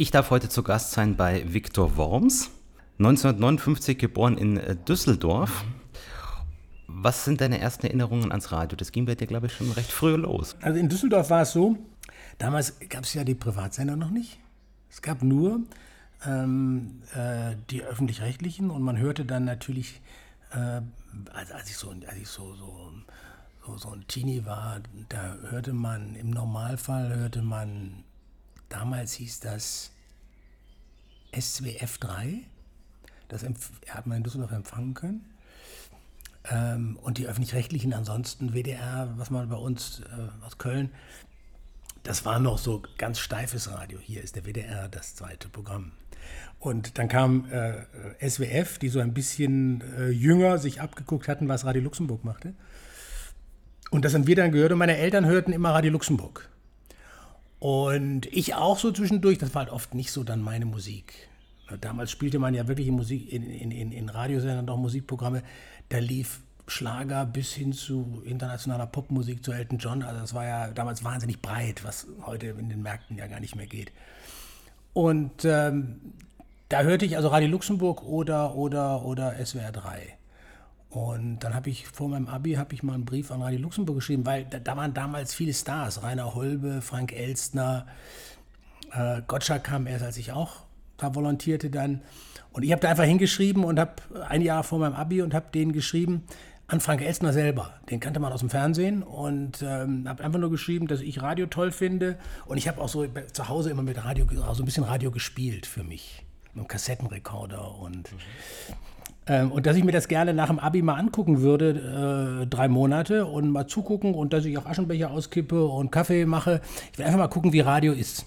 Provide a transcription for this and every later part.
Ich darf heute zu Gast sein bei Viktor Worms, 1959 geboren in äh, Düsseldorf. Was sind deine ersten Erinnerungen ans Radio? Das ging bei dir, glaube ich, schon recht früh los. Also in Düsseldorf war es so, damals gab es ja die Privatsender noch nicht. Es gab nur ähm, äh, die öffentlich-rechtlichen und man hörte dann natürlich, äh, als, als, ich, so, als ich so, so, so, so ein Teenie war, da hörte man, im Normalfall hörte man, damals hieß das SWF 3, das hat man in Düsseldorf empfangen können. Ähm, und die öffentlich-rechtlichen ansonsten, WDR, was man bei uns äh, aus Köln, das war noch so ganz steifes Radio. Hier ist der WDR, das zweite Programm. Und dann kam äh, SWF, die so ein bisschen äh, jünger sich abgeguckt hatten, was Radio Luxemburg machte. Und das haben wir dann gehört und meine Eltern hörten immer Radio Luxemburg. Und ich auch so zwischendurch, das war halt oft nicht so dann meine Musik. Damals spielte man ja wirklich in, Musik, in, in, in Radiosendern doch Musikprogramme. Da lief Schlager bis hin zu internationaler Popmusik, zu Elton John. Also das war ja damals wahnsinnig breit, was heute in den Märkten ja gar nicht mehr geht. Und ähm, da hörte ich also Radio Luxemburg oder, oder, oder SWR 3. Und dann habe ich vor meinem Abi habe ich mal einen Brief an Radio Luxemburg geschrieben, weil da, da waren damals viele Stars, Rainer Holbe, Frank Elstner, äh, Gottschalk kam erst, als ich auch da volontierte dann. Und ich habe da einfach hingeschrieben und habe ein Jahr vor meinem Abi und habe denen geschrieben, an Frank Elstner selber. Den kannte man aus dem Fernsehen und ähm, habe einfach nur geschrieben, dass ich Radio toll finde. Und ich habe auch so zu Hause immer mit Radio, so ein bisschen Radio gespielt für mich. Mit einem Kassettenrekorder und. Mhm. Ähm, und dass ich mir das gerne nach dem Abi mal angucken würde, äh, drei Monate und mal zugucken und dass ich auch Aschenbecher auskippe und Kaffee mache. Ich will einfach mal gucken, wie Radio ist.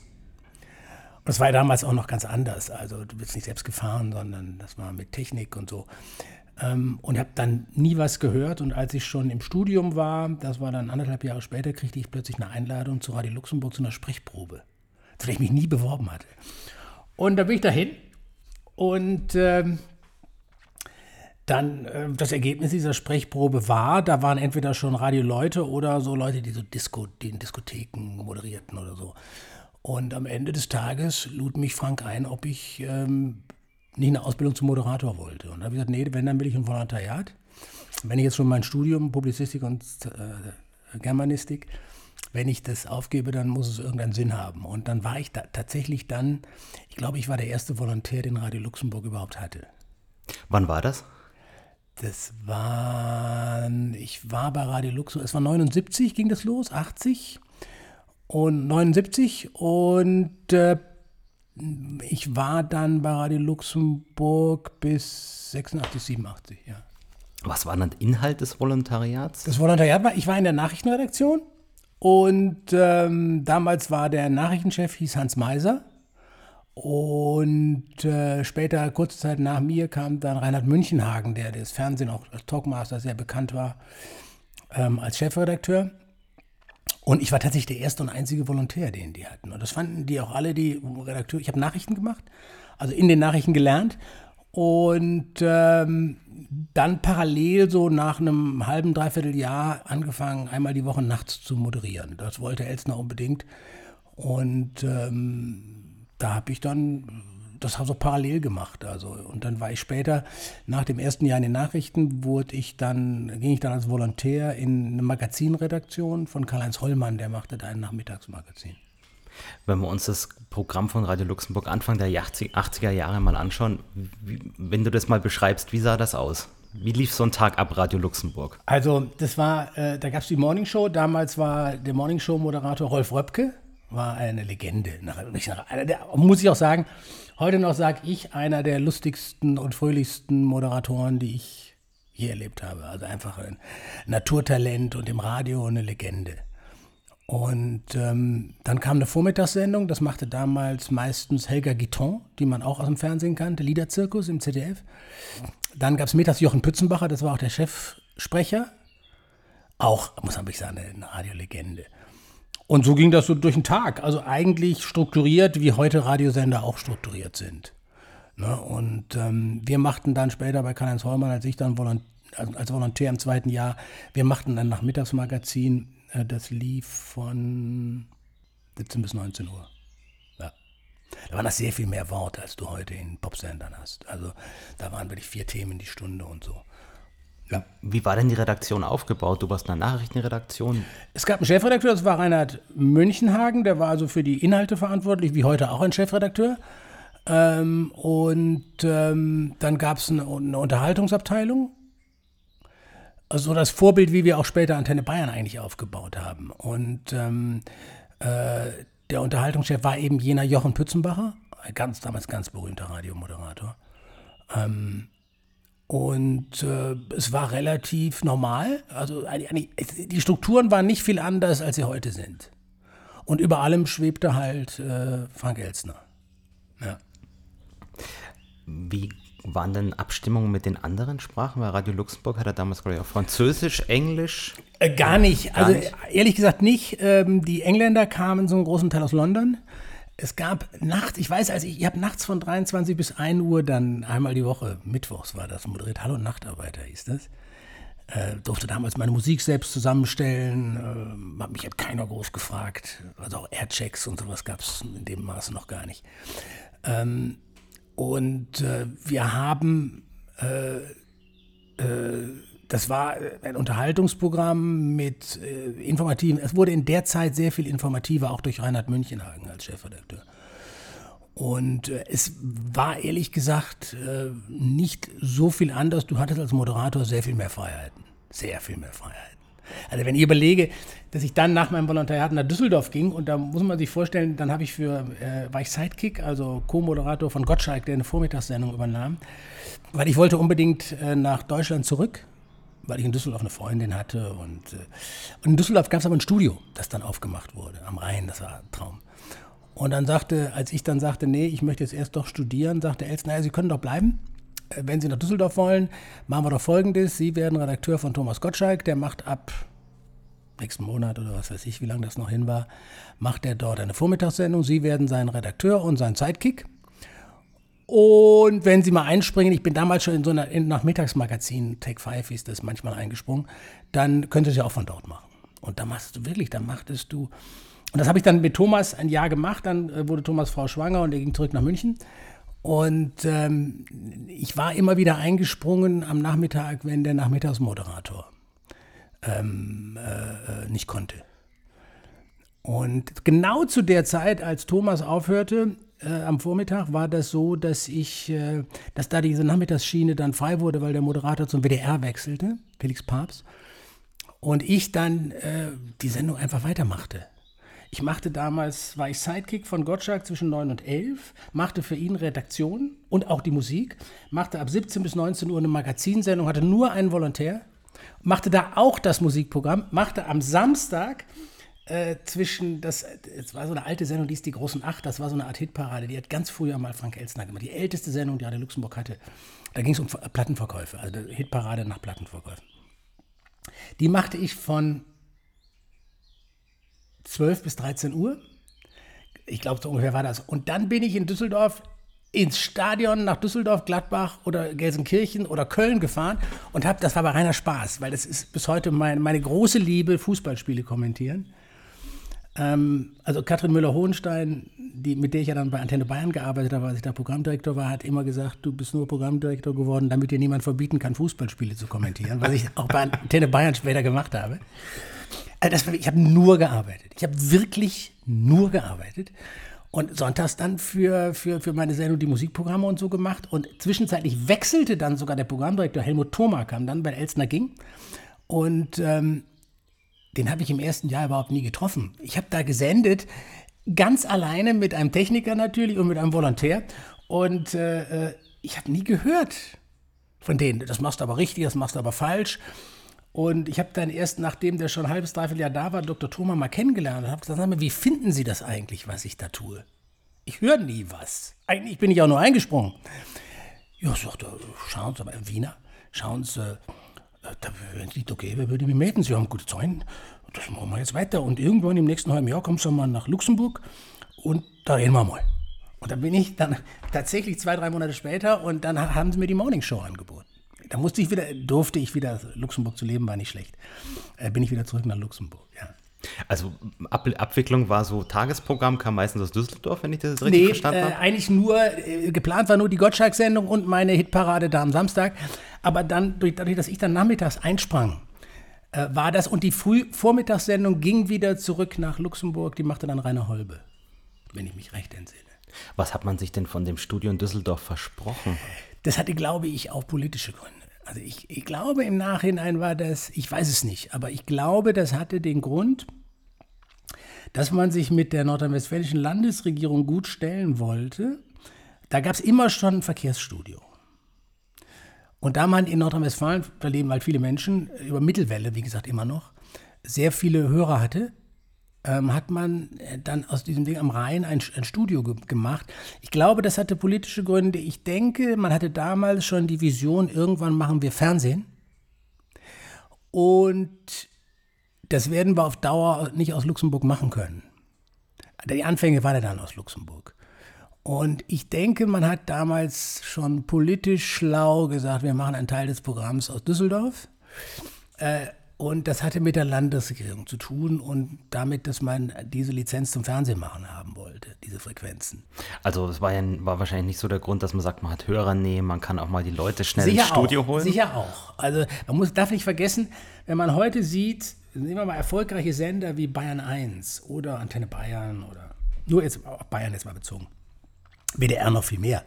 Und das war ja damals auch noch ganz anders. Also du bist nicht selbst gefahren, sondern das war mit Technik und so. Ähm, und habe dann nie was gehört. Und als ich schon im Studium war, das war dann anderthalb Jahre später, kriegte ich plötzlich eine Einladung zu Radio Luxemburg zu einer Sprechprobe, zu der ich mich nie beworben hatte. Und da bin ich dahin und ähm, dann äh, das Ergebnis dieser Sprechprobe war, da waren entweder schon Radioleute oder so Leute, die so Disco, die in Diskotheken moderierten oder so. Und am Ende des Tages lud mich Frank ein, ob ich ähm, nicht eine Ausbildung zum Moderator wollte. Und da habe ich gesagt, nee, wenn, dann will ich ein Volontariat. Wenn ich jetzt schon mein Studium Publizistik und äh, Germanistik, wenn ich das aufgebe, dann muss es irgendeinen Sinn haben. Und dann war ich da tatsächlich dann, ich glaube, ich war der erste Volontär, den Radio Luxemburg überhaupt hatte. Wann war das? Das war, ich war bei Radio Luxemburg, es war 79 ging das los, 80 und 79 und äh, ich war dann bei Radio Luxemburg bis 86, 87, ja. Was war dann Inhalt des Volontariats? Das Volontariat war, ich war in der Nachrichtenredaktion und ähm, damals war der Nachrichtenchef, hieß Hans Meiser. Und äh, später, kurze Zeit nach mir, kam dann Reinhard Münchenhagen, der das Fernsehen auch als Talkmaster sehr bekannt war, ähm, als Chefredakteur. Und ich war tatsächlich der erste und einzige Volontär, den die hatten. Und das fanden die auch alle, die Redakteure. Ich habe Nachrichten gemacht, also in den Nachrichten gelernt. Und ähm, dann parallel so nach einem halben, dreiviertel Jahr angefangen, einmal die Woche nachts zu moderieren. Das wollte Elsner unbedingt. Und ähm, da habe ich dann das so parallel gemacht. Also, und dann war ich später, nach dem ersten Jahr in den Nachrichten, wurde ich dann, ging ich dann als Volontär in eine Magazinredaktion von Karl-Heinz Hollmann, der machte da ein Nachmittagsmagazin. Wenn wir uns das Programm von Radio Luxemburg Anfang der 80er Jahre mal anschauen, wie, wenn du das mal beschreibst, wie sah das aus? Wie lief so ein Tag ab Radio Luxemburg? Also, das war, äh, da gab es die Morning Show. Damals war der Morning Show-Moderator Rolf Röpke, war eine Legende. Nach, nach, der, muss ich auch sagen, Heute noch sage ich, einer der lustigsten und fröhlichsten Moderatoren, die ich je erlebt habe. Also einfach ein Naturtalent und im Radio eine Legende. Und ähm, dann kam eine Vormittagssendung, das machte damals meistens Helga Guiton, die man auch aus dem Fernsehen kannte, Liederzirkus im ZDF. Dann gab es mittags Jochen Pützenbacher, das war auch der Chefsprecher. Auch, muss man wirklich sagen, eine Radiolegende. Und so ging das so durch den Tag. Also eigentlich strukturiert, wie heute Radiosender auch strukturiert sind. Ne? Und ähm, wir machten dann später bei Karl-Heinz Hollmann, als ich dann Volont als Volontär im zweiten Jahr, wir machten dann Nachmittagsmagazin, äh, das lief von 17 bis 19 Uhr. Ja. Da waren das sehr viel mehr Worte, als du heute in Popsendern hast. Also da waren wirklich vier Themen die Stunde und so. Ja. Wie war denn die Redaktion aufgebaut? Du warst in der Nachrichtenredaktion. Es gab einen Chefredakteur, das war Reinhard Münchenhagen, der war also für die Inhalte verantwortlich, wie heute auch ein Chefredakteur. Ähm, und ähm, dann gab es eine, eine, Unterhaltungsabteilung. Also das Vorbild, wie wir auch später Antenne Bayern eigentlich aufgebaut haben. Und ähm, äh, der Unterhaltungschef war eben jener Jochen Pützenbacher, ganz damals ganz berühmter Radiomoderator. Ähm, und äh, es war relativ normal. Also die Strukturen waren nicht viel anders, als sie heute sind. Und über allem schwebte halt äh, Frank Elstner. Ja. Wie waren denn Abstimmungen mit den anderen Sprachen? Weil Radio Luxemburg hatte damals, glaube ich, auch Französisch, Englisch. Äh, gar nicht. Gar also nicht. ehrlich gesagt nicht. Ähm, die Engländer kamen so einen großen Teil aus London. Es gab nachts, ich weiß, also ich, ich habe nachts von 23 bis 1 Uhr dann einmal die Woche, mittwochs war das, moderiert Hallo Nachtarbeiter hieß das. Äh, durfte damals meine Musik selbst zusammenstellen. Äh, mich hat keiner groß gefragt. Also auch Airchecks und sowas gab es in dem Maße noch gar nicht. Ähm, und äh, wir haben, äh, äh, das war ein Unterhaltungsprogramm mit äh, informativen, es wurde in der Zeit sehr viel informativer, auch durch Reinhard Münchenhagen als Chefredakteur. Und äh, es war ehrlich gesagt äh, nicht so viel anders. Du hattest als Moderator sehr viel mehr Freiheiten. Sehr viel mehr Freiheiten. Also wenn ich überlege, dass ich dann nach meinem Volontariat nach Düsseldorf ging und da muss man sich vorstellen, dann ich für, äh, war ich Sidekick, also Co-Moderator von Gottschalk, der eine Vormittagssendung übernahm, weil ich wollte unbedingt äh, nach Deutschland zurück, weil ich in Düsseldorf eine Freundin hatte und, äh, und in Düsseldorf gab es aber ein Studio, das dann aufgemacht wurde, am Rhein, das war ein Traum. Und dann sagte, als ich dann sagte, nee, ich möchte jetzt erst doch studieren, sagte Els, naja, Sie können doch bleiben äh, wenn Sie nach Düsseldorf wollen, machen wir doch Folgendes. Sie werden Redakteur von Thomas Gottschalk, der macht ab nächsten Monat oder was weiß ich, wie lange das noch hin war, macht er dort eine Vormittagssendung. Sie werden sein Redakteur und sein Sidekick. Und wenn Sie mal einspringen, ich bin damals schon in so einer in, Nachmittagsmagazin, Take Five hieß das manchmal eingesprungen, dann Sie es ja auch von dort machen. Und da machst du wirklich, da machtest du. Und das habe ich dann mit Thomas ein Jahr gemacht. Dann äh, wurde Thomas Frau schwanger und er ging zurück nach München. Und ähm, ich war immer wieder eingesprungen am Nachmittag, wenn der Nachmittagsmoderator ähm, äh, nicht konnte. Und genau zu der Zeit, als Thomas aufhörte, äh, am Vormittag war das so, dass ich, äh, dass da diese Nachmittagsschiene dann frei wurde, weil der Moderator zum WDR wechselte, Felix Papst, und ich dann äh, die Sendung einfach weitermachte. Ich machte damals, war ich Sidekick von Gottschalk zwischen 9 und 11, machte für ihn Redaktion und auch die Musik, machte ab 17 bis 19 Uhr eine Magazinsendung, hatte nur einen Volontär, machte da auch das Musikprogramm, machte am Samstag äh, zwischen, das, es war so eine alte Sendung, die ist die großen Acht, das war so eine Art Hitparade, die hat ganz früher mal Frank Elsner gemacht, die älteste Sendung, die Radio Luxemburg hatte. Da ging es um Plattenverkäufe, also Hitparade nach Plattenverkäufen. Die machte ich von 12 bis 13 Uhr. Ich glaube, so ungefähr war das. Und dann bin ich in Düsseldorf ins Stadion nach Düsseldorf, Gladbach oder Gelsenkirchen oder Köln gefahren und habe, das war aber reiner Spaß, weil das ist bis heute mein, meine große Liebe, Fußballspiele kommentieren. Ähm, also Katrin Müller-Hohenstein, mit der ich ja dann bei Antenne Bayern gearbeitet habe, als ich da Programmdirektor war, hat immer gesagt, du bist nur Programmdirektor geworden, damit dir niemand verbieten kann, Fußballspiele zu kommentieren, was ich auch bei Antenne Bayern später gemacht habe. Also das, ich habe nur gearbeitet. Ich habe wirklich nur gearbeitet. Und sonntags dann für, für, für meine Sendung die Musikprogramme und so gemacht. Und zwischenzeitlich wechselte dann sogar der Programmdirektor Helmut Thoma, kam dann, weil Elsner ging. Und ähm, den habe ich im ersten Jahr überhaupt nie getroffen. Ich habe da gesendet, ganz alleine mit einem Techniker natürlich und mit einem Volontär. Und äh, äh ich habe nie gehört von denen. Das machst du aber richtig, das machst du aber falsch. Und ich habe dann erst, nachdem der schon ein halbes, dreiviertel Jahr da war, Dr. Thoma mal kennengelernt und habe gesagt, sag mal, wie finden Sie das eigentlich, was ich da tue? Ich höre nie was. Eigentlich bin ich auch nur eingesprungen. Ja, sagt er, schauen Sie, aber Wiener, schauen Sie, wenn es okay wäre, würde ich mich melden. Sie haben gute Zeugen. Das machen wir jetzt weiter. Und irgendwann im nächsten halben Jahr kommst du mal nach Luxemburg und da reden wir mal. Und dann bin ich dann tatsächlich zwei, drei Monate später und dann haben sie mir die Morning Show angeboten. Da musste ich wieder, durfte ich wieder, Luxemburg zu leben war nicht schlecht. Äh, bin ich wieder zurück nach Luxemburg, ja. Also Ab Abwicklung war so Tagesprogramm, kam meistens aus Düsseldorf, wenn ich das richtig nee, verstanden habe? Äh, eigentlich nur, äh, geplant war nur die Gottschalk-Sendung und meine Hitparade da am Samstag. Aber dann, dadurch, dass ich dann nachmittags einsprang, äh, war das und die Früh-Vormittagssendung ging wieder zurück nach Luxemburg, die machte dann Rainer Holbe, wenn ich mich recht entsinne. Was hat man sich denn von dem Studio in Düsseldorf versprochen? Das hatte, glaube ich, auch politische Gründe. Also ich, ich glaube im Nachhinein war das, ich weiß es nicht, aber ich glaube, das hatte den Grund, dass man sich mit der nordrhein-westfälischen Landesregierung gut stellen wollte. Da gab es immer schon ein Verkehrsstudio. Und da man in Nordrhein-Westfalen, da leben halt viele Menschen, über Mittelwelle, wie gesagt, immer noch, sehr viele Hörer hatte, ähm, hat man äh, dann aus diesem Ding am Rhein ein, ein Studio ge gemacht. Ich glaube, das hatte politische Gründe. Ich denke, man hatte damals schon die Vision, irgendwann machen wir Fernsehen. Und das werden wir auf Dauer nicht aus Luxemburg machen können. Die Anfänge waren ja dann aus Luxemburg. Und ich denke, man hat damals schon politisch schlau gesagt, wir machen einen Teil des Programms aus Düsseldorf. Äh, und das hatte mit der Landesregierung zu tun und damit, dass man diese Lizenz zum Fernsehen machen haben wollte, diese Frequenzen. Also es war ja war wahrscheinlich nicht so der Grund, dass man sagt, man hat Hörer nehmen, man kann auch mal die Leute schnell sicher ins Studio auch, holen. Sicher auch. Also man muss, darf nicht vergessen, wenn man heute sieht, nehmen wir mal erfolgreiche Sender wie Bayern 1 oder Antenne Bayern oder nur jetzt auf Bayern jetzt mal bezogen. WDR noch viel mehr.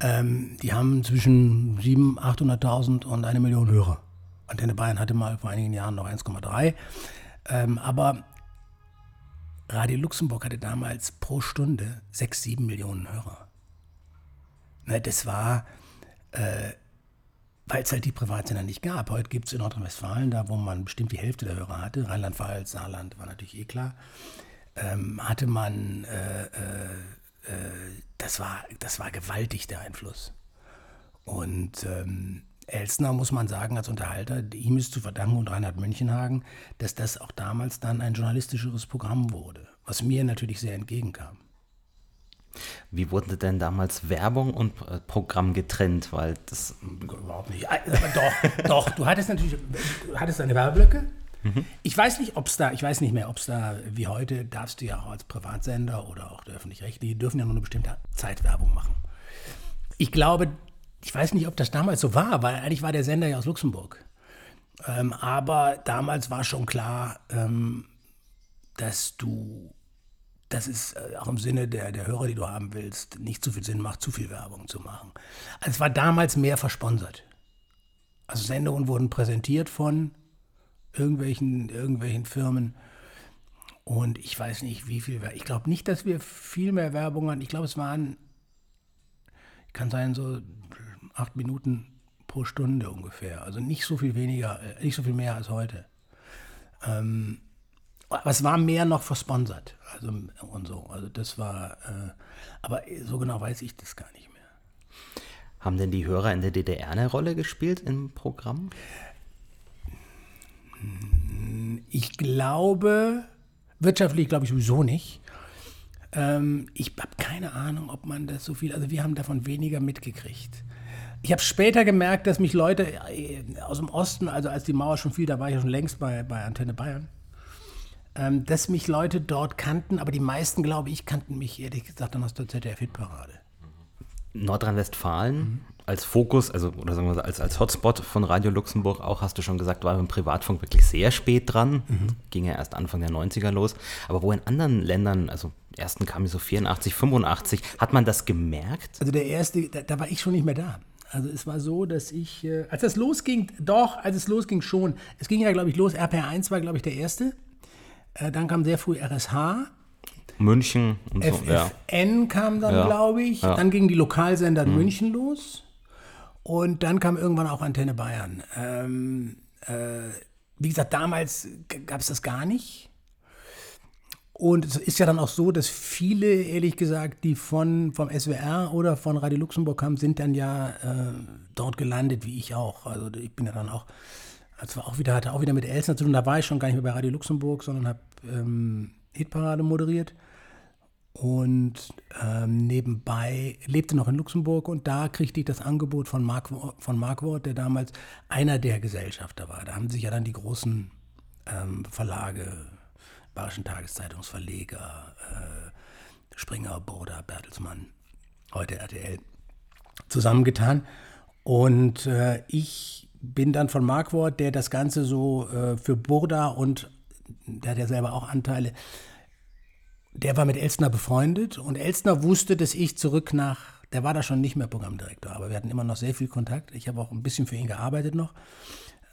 Ähm, die haben zwischen 700.000, 800.000 und eine Million Hörer. Antenne Bayern hatte mal vor einigen Jahren noch 1,3. Ähm, aber Radio Luxemburg hatte damals pro Stunde 6, 7 Millionen Hörer. Ne, das war, äh, weil es halt die Privatsender nicht gab. Heute gibt es in Nordrhein-Westfalen, da wo man bestimmt die Hälfte der Hörer hatte, Rheinland-Pfalz, Saarland war natürlich eh klar, ähm, hatte man, äh, äh, äh das, war, das war gewaltig der Einfluss. Und ähm, Elsner, muss man sagen, als Unterhalter, ihm ist zu verdanken und Reinhard Mönchenhagen, dass das auch damals dann ein journalistischeres Programm wurde, was mir natürlich sehr entgegenkam. Wie wurde denn damals Werbung und äh, Programm getrennt? Weil das überhaupt nicht. Doch, doch. Du hattest natürlich, du hattest deine Werbeblöcke. Mhm. Ich weiß nicht, ob es da, ich weiß nicht mehr, ob es da, wie heute, darfst du ja auch als Privatsender oder auch der öffentlich-rechtliche, dürfen ja nur eine bestimmte Zeit Werbung machen. Ich glaube, ich weiß nicht, ob das damals so war, weil eigentlich war der Sender ja aus Luxemburg. Ähm, aber damals war schon klar, ähm, dass du, dass es äh, auch im Sinne der, der Hörer, die du haben willst, nicht zu viel Sinn macht, zu viel Werbung zu machen. Also es war damals mehr versponsert. Also Sendungen wurden präsentiert von irgendwelchen, irgendwelchen Firmen. Und ich weiß nicht, wie viel. Ich glaube nicht, dass wir viel mehr Werbung hatten. Ich glaube, es waren, kann sein, so acht Minuten pro Stunde ungefähr. Also nicht so viel weniger, äh, nicht so viel mehr als heute. Ähm, aber es war mehr noch versponsert. Also und so. Also das war, äh, aber so genau weiß ich das gar nicht mehr. Haben denn die Hörer in der DDR eine Rolle gespielt im Programm? Ich glaube, wirtschaftlich glaube ich sowieso nicht. Ähm, ich habe keine Ahnung, ob man das so viel, also wir haben davon weniger mitgekriegt. Ich habe später gemerkt, dass mich Leute äh, aus dem Osten, also als die Mauer schon fiel, da war ich ja schon längst bei, bei Antenne Bayern, ähm, dass mich Leute dort kannten, aber die meisten, glaube ich, kannten mich ehrlich gesagt dann aus der ZDF-Hitparade. Nordrhein-Westfalen mhm. als Fokus, also oder sagen wir als, als Hotspot von Radio Luxemburg auch, hast du schon gesagt, war im Privatfunk wirklich sehr spät dran. Mhm. Ging ja erst Anfang der 90er los. Aber wo in anderen Ländern, also ersten kam so 84, 85, hat man das gemerkt? Also der erste, da, da war ich schon nicht mehr da. Also es war so, dass ich, äh, als das losging, doch, als es losging schon. Es ging ja, glaube ich, los. RPR1 war, glaube ich, der erste. Äh, dann kam sehr früh RSH. München und so. FFN kam dann, ja. glaube ich. Ja. Dann gingen die Lokalsender in mhm. München los. Und dann kam irgendwann auch Antenne Bayern. Ähm, äh, wie gesagt, damals gab es das gar nicht. Und es ist ja dann auch so, dass viele, ehrlich gesagt, die von, vom SWR oder von Radio Luxemburg kamen, sind dann ja äh, dort gelandet, wie ich auch. Also ich bin ja dann auch, also auch wieder, hatte auch wieder mit Elsner zu tun, da war ich schon gar nicht mehr bei Radio Luxemburg, sondern habe ähm, Hitparade moderiert. Und ähm, nebenbei lebte noch in Luxemburg und da kriegte ich das Angebot von Mark, von Markwort, der damals einer der Gesellschafter war. Da haben sich ja dann die großen ähm, Verlage Bayerischen Tageszeitungsverleger, äh, Springer, Boda, Bertelsmann, heute RTL, zusammengetan. Und äh, ich bin dann von Markwort, der das Ganze so äh, für Burda und der hat ja selber auch Anteile, der war mit Elstner befreundet und Elstner wusste, dass ich zurück nach, der war da schon nicht mehr Programmdirektor, aber wir hatten immer noch sehr viel Kontakt. Ich habe auch ein bisschen für ihn gearbeitet noch,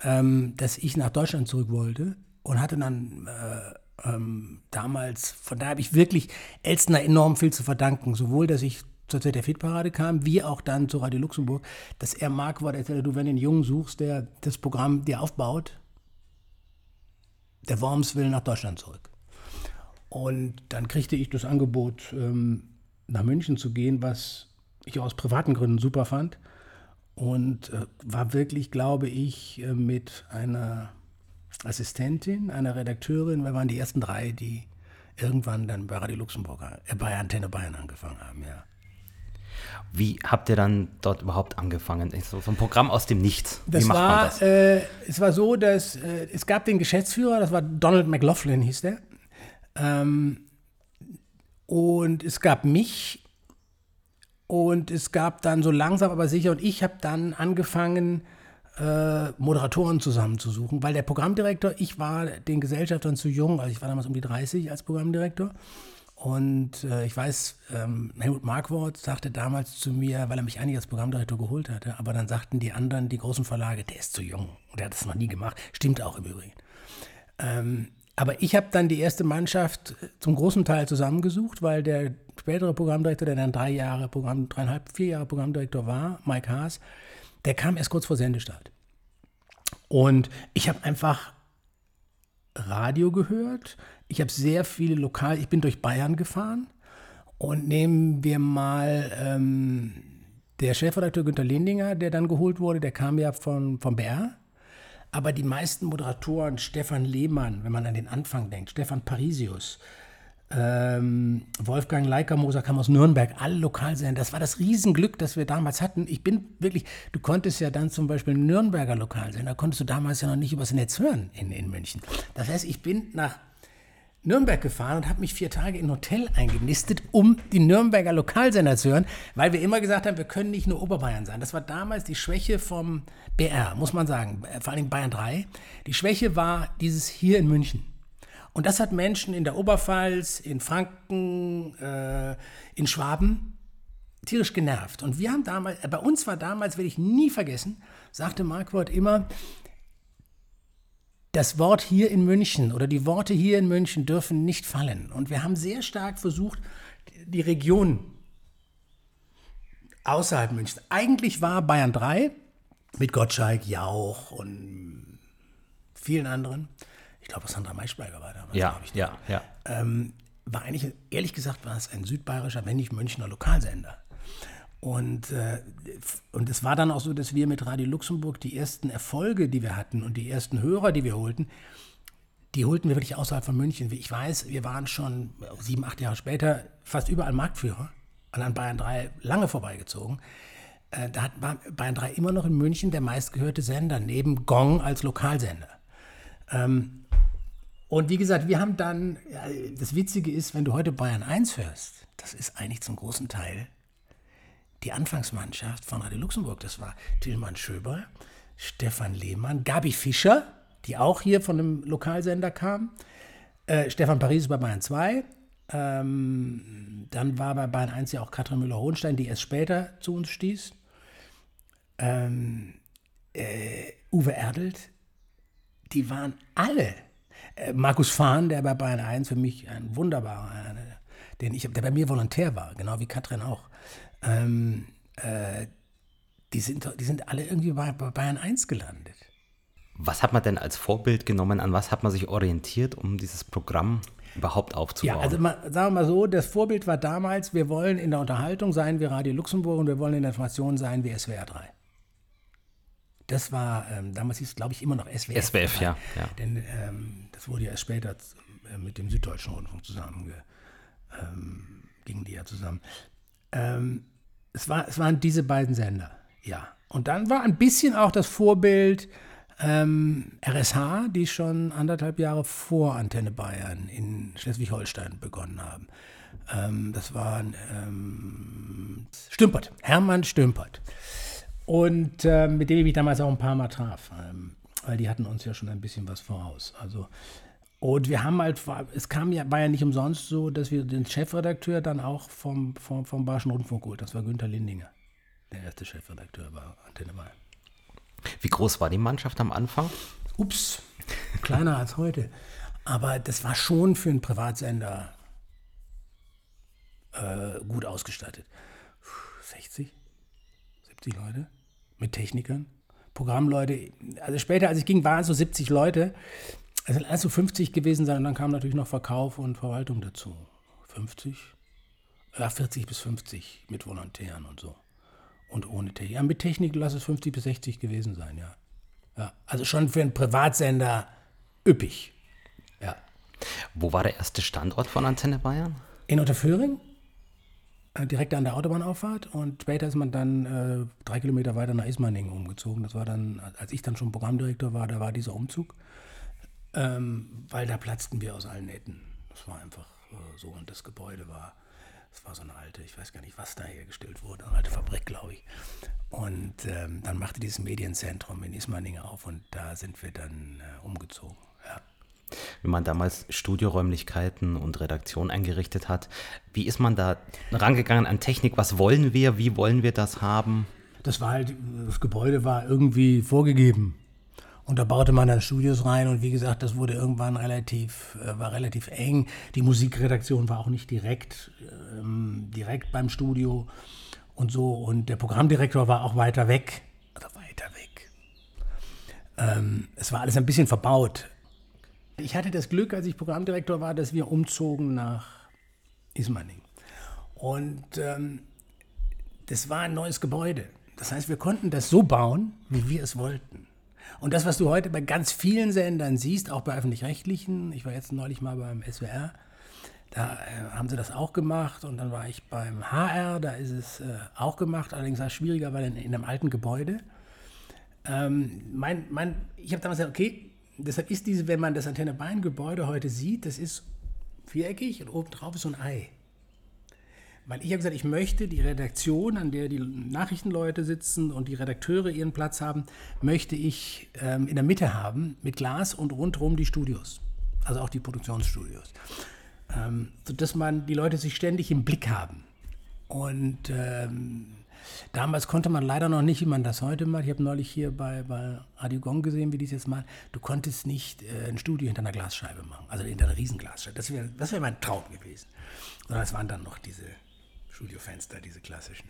ähm, dass ich nach Deutschland zurück wollte und hatte dann äh, ähm, damals, von daher habe ich wirklich Elstner enorm viel zu verdanken, sowohl, dass ich zur ZDF-Parade kam, wie auch dann zu Radio Luxemburg, dass er mag war, der erzählte, du, wenn du einen Jungen suchst, der das Programm dir aufbaut, der Worms will nach Deutschland zurück. Und dann kriegte ich das Angebot, ähm, nach München zu gehen, was ich aus privaten Gründen super fand. Und äh, war wirklich, glaube ich, äh, mit einer Assistentin, einer Redakteurin, wir waren die ersten drei, die irgendwann dann bei Radio Luxemburg, äh, bei Antenne Bayern angefangen haben, ja. Wie habt ihr dann dort überhaupt angefangen? So, ein Programm aus dem Nichts. Das Wie macht war, man das? Äh, es war so, dass äh, es gab den Geschäftsführer, das war Donald McLaughlin, hieß der. Ähm, und es gab mich und es gab dann so langsam aber sicher und ich habe dann angefangen, äh, Moderatoren zusammenzusuchen, weil der Programmdirektor, ich war den Gesellschaftern zu jung, also ich war damals um die 30 als Programmdirektor. Und äh, ich weiß, ähm, Helmut Markwort sagte damals zu mir, weil er mich eigentlich als Programmdirektor geholt hatte, aber dann sagten die anderen, die großen Verlage, der ist zu jung und der hat das noch nie gemacht. Stimmt auch im Übrigen. Ähm, aber ich habe dann die erste Mannschaft zum großen Teil zusammengesucht, weil der spätere Programmdirektor, der dann drei Jahre Programm, dreieinhalb, vier Jahre Programmdirektor war, Mike Haas, der kam erst kurz vor Sendestart. Und ich habe einfach Radio gehört. Ich habe sehr viele lokal, ich bin durch Bayern gefahren und nehmen wir mal ähm, der Chefredakteur Günter Lindinger, der dann geholt wurde, der kam ja von, vom BR. Aber die meisten Moderatoren, Stefan Lehmann, wenn man an den Anfang denkt, Stefan Parisius, ähm, Wolfgang Leikamoser kam aus Nürnberg, alle Lokalsender. Das war das Riesenglück, das wir damals hatten. Ich bin wirklich, du konntest ja dann zum Beispiel Nürnberger Lokalsender, konntest du damals ja noch nicht übers Netz hören in, in München. Das heißt, ich bin nach Nürnberg gefahren und habe mich vier Tage in ein Hotel eingenistet, um die Nürnberger Lokalsender zu hören, weil wir immer gesagt haben, wir können nicht nur Oberbayern sein. Das war damals die Schwäche vom BR, muss man sagen, vor allem Bayern 3. Die Schwäche war dieses hier in München. Und das hat Menschen in der Oberpfalz, in Franken, äh, in Schwaben tierisch genervt. Und wir haben damals, äh, bei uns war damals, werde ich nie vergessen, sagte Markwort immer, das Wort hier in München oder die Worte hier in München dürfen nicht fallen. Und wir haben sehr stark versucht, die Region außerhalb München. Eigentlich war Bayern 3 mit Gottschalk, Jauch und vielen anderen ich glaube, Sandra Maischberger war damals, ja, ich. Ja, ja. Ähm, war eigentlich, ehrlich gesagt, war es ein südbayerischer, wenn nicht Münchner Lokalsender. Und, äh, und es war dann auch so, dass wir mit Radio Luxemburg die ersten Erfolge, die wir hatten und die ersten Hörer, die wir holten, die holten wir wirklich außerhalb von München. Ich weiß, wir waren schon sieben, acht Jahre später fast überall Marktführer und an Bayern 3 lange vorbeigezogen. Äh, da hat Bayern 3 immer noch in München der meistgehörte Sender, neben Gong als Lokalsender. Ähm, und wie gesagt, wir haben dann, das Witzige ist, wenn du heute Bayern 1 hörst, das ist eigentlich zum großen Teil die Anfangsmannschaft von Radio Luxemburg. Das war Tilman Schöber, Stefan Lehmann, Gabi Fischer, die auch hier von einem Lokalsender kam, äh, Stefan Paris bei Bayern 2. Ähm, dann war bei Bayern 1 ja auch Katrin Müller-Hohenstein, die erst später zu uns stieß. Ähm, äh, Uwe Erdelt, die waren alle Markus Fahn, der bei Bayern 1 für mich ein wunderbarer, äh, den ich, der bei mir Volontär war, genau wie Katrin auch. Ähm, äh, die, sind, die sind alle irgendwie bei, bei Bayern 1 gelandet. Was hat man denn als Vorbild genommen? An was hat man sich orientiert, um dieses Programm überhaupt aufzubauen? Ja, also mal, sagen wir mal so, das Vorbild war damals, wir wollen in der Unterhaltung sein wie Radio Luxemburg und wir wollen in der Information sein wie SWR 3. Das war, ähm, damals hieß es, glaube ich, immer noch SWF. SWF, ja. ja. Denn ähm, das wurde ja erst später äh, mit dem Süddeutschen Rundfunk zusammen, ähm, gingen die ja zusammen. Ähm, es, war, es waren diese beiden Sender, ja. Und dann war ein bisschen auch das Vorbild ähm, RSH, die schon anderthalb Jahre vor Antenne Bayern in Schleswig-Holstein begonnen haben. Ähm, das war ähm, Stümpert, Hermann Stümpert. Und äh, mit dem ich mich damals auch ein paar Mal traf, ähm, weil die hatten uns ja schon ein bisschen was voraus. Also und wir haben halt, es kam ja, war ja nicht umsonst so, dass wir den Chefredakteur dann auch vom, vom, vom Barschen Rundfunk geholt. Das war Günther Lindinger, der erste Chefredakteur bei Antenne Bayern. Wie groß war die Mannschaft am Anfang? Ups, kleiner als heute. Aber das war schon für einen Privatsender äh, gut ausgestattet. 60, 70 Leute mit Technikern, Programmleute. Also später, als ich ging, waren es so 70 Leute. Also erst so 50 gewesen sein und dann kam natürlich noch Verkauf und Verwaltung dazu. 50? Ja, 40 bis 50 mit Volontären und so. Und ohne Technik. Ja, mit Technik lass es 50 bis 60 gewesen sein, ja. ja. Also schon für einen Privatsender üppig. Ja. Wo war der erste Standort von Antenne Bayern? In Unterföhring, direkt an der Autobahnauffahrt. Und später ist man dann äh, drei Kilometer weiter nach Ismaning umgezogen. Das war dann, als ich dann schon Programmdirektor war, da war dieser Umzug ähm, weil da platzten wir aus allen Nähten. Das war einfach äh, so und das Gebäude war, das war so eine alte, ich weiß gar nicht, was da hergestellt wurde, eine alte Fabrik, glaube ich. Und ähm, dann machte dieses Medienzentrum in Ismaning auf und da sind wir dann äh, umgezogen. Ja. Wenn man damals Studioräumlichkeiten und Redaktion eingerichtet hat, wie ist man da rangegangen an Technik? Was wollen wir? Wie wollen wir das haben? Das war halt, das Gebäude war irgendwie vorgegeben. Und da baute man dann Studios rein und wie gesagt, das wurde irgendwann relativ, äh, war relativ eng. Die Musikredaktion war auch nicht direkt, ähm, direkt beim Studio und so. Und der Programmdirektor war auch weiter weg. Oder weiter weg. Ähm, es war alles ein bisschen verbaut. Ich hatte das Glück, als ich Programmdirektor war, dass wir umzogen nach Ismaning. Und ähm, das war ein neues Gebäude. Das heißt, wir konnten das so bauen, wie wir es wollten. Und das, was du heute bei ganz vielen Sendern siehst, auch bei öffentlich-rechtlichen, ich war jetzt neulich mal beim SWR, da äh, haben sie das auch gemacht und dann war ich beim HR, da ist es äh, auch gemacht, allerdings war es schwieriger, weil in, in einem alten Gebäude. Ähm, mein, mein, ich habe damals gesagt, okay, deshalb ist diese, wenn man das Antenne Bayern Gebäude heute sieht, das ist viereckig und obendrauf ist so ein Ei. Weil ich habe gesagt, ich möchte die Redaktion, an der die Nachrichtenleute sitzen und die Redakteure ihren Platz haben, möchte ich ähm, in der Mitte haben mit Glas und rundherum die Studios. Also auch die Produktionsstudios. Ähm, sodass man die Leute sich ständig im Blick haben. Und ähm, damals konnte man leider noch nicht, wie man das heute macht. Ich habe neulich hier bei, bei Radio Gong gesehen, wie die es jetzt machen. Du konntest nicht äh, ein Studio hinter einer Glasscheibe machen, also hinter einer Riesenglasscheibe. Das wäre das wär mein Traum gewesen. Sondern es waren dann noch diese Studiofenster, diese klassischen.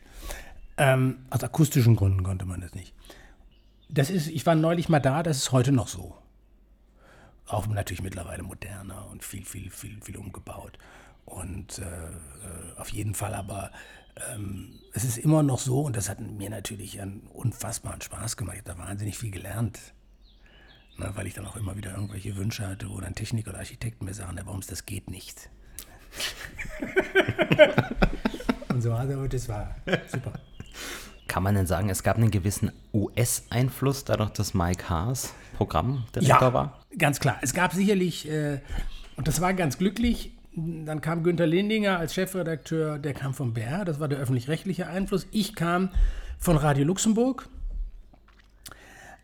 Ähm, aus akustischen Gründen konnte man das nicht. Das ist, ich war neulich mal da, das ist heute noch so. Auch natürlich mittlerweile moderner und viel, viel, viel, viel umgebaut. Und äh, äh auf jeden Fall aber, ähm, es ist immer noch so, und das hat mir natürlich einen unfassbaren Spaß gemacht. Ich habe da wahnsinnig viel gelernt. Na, weil ich dann auch immer wieder irgendwelche Wünsche hatte, wo dann Techniker oder Architekten mir sagen, warum es das geht nicht. und so. Also das war super. Kann man denn sagen, es gab einen gewissen US-Einfluss, dadurch, dass Mike Haas Programmdirektor ja, war? Ganz klar. Es gab sicherlich, äh, und das war ganz glücklich, dann kam Günter Lindinger als Chefredakteur, der kam vom BR, das war der öffentlich-rechtliche Einfluss. Ich kam von Radio Luxemburg,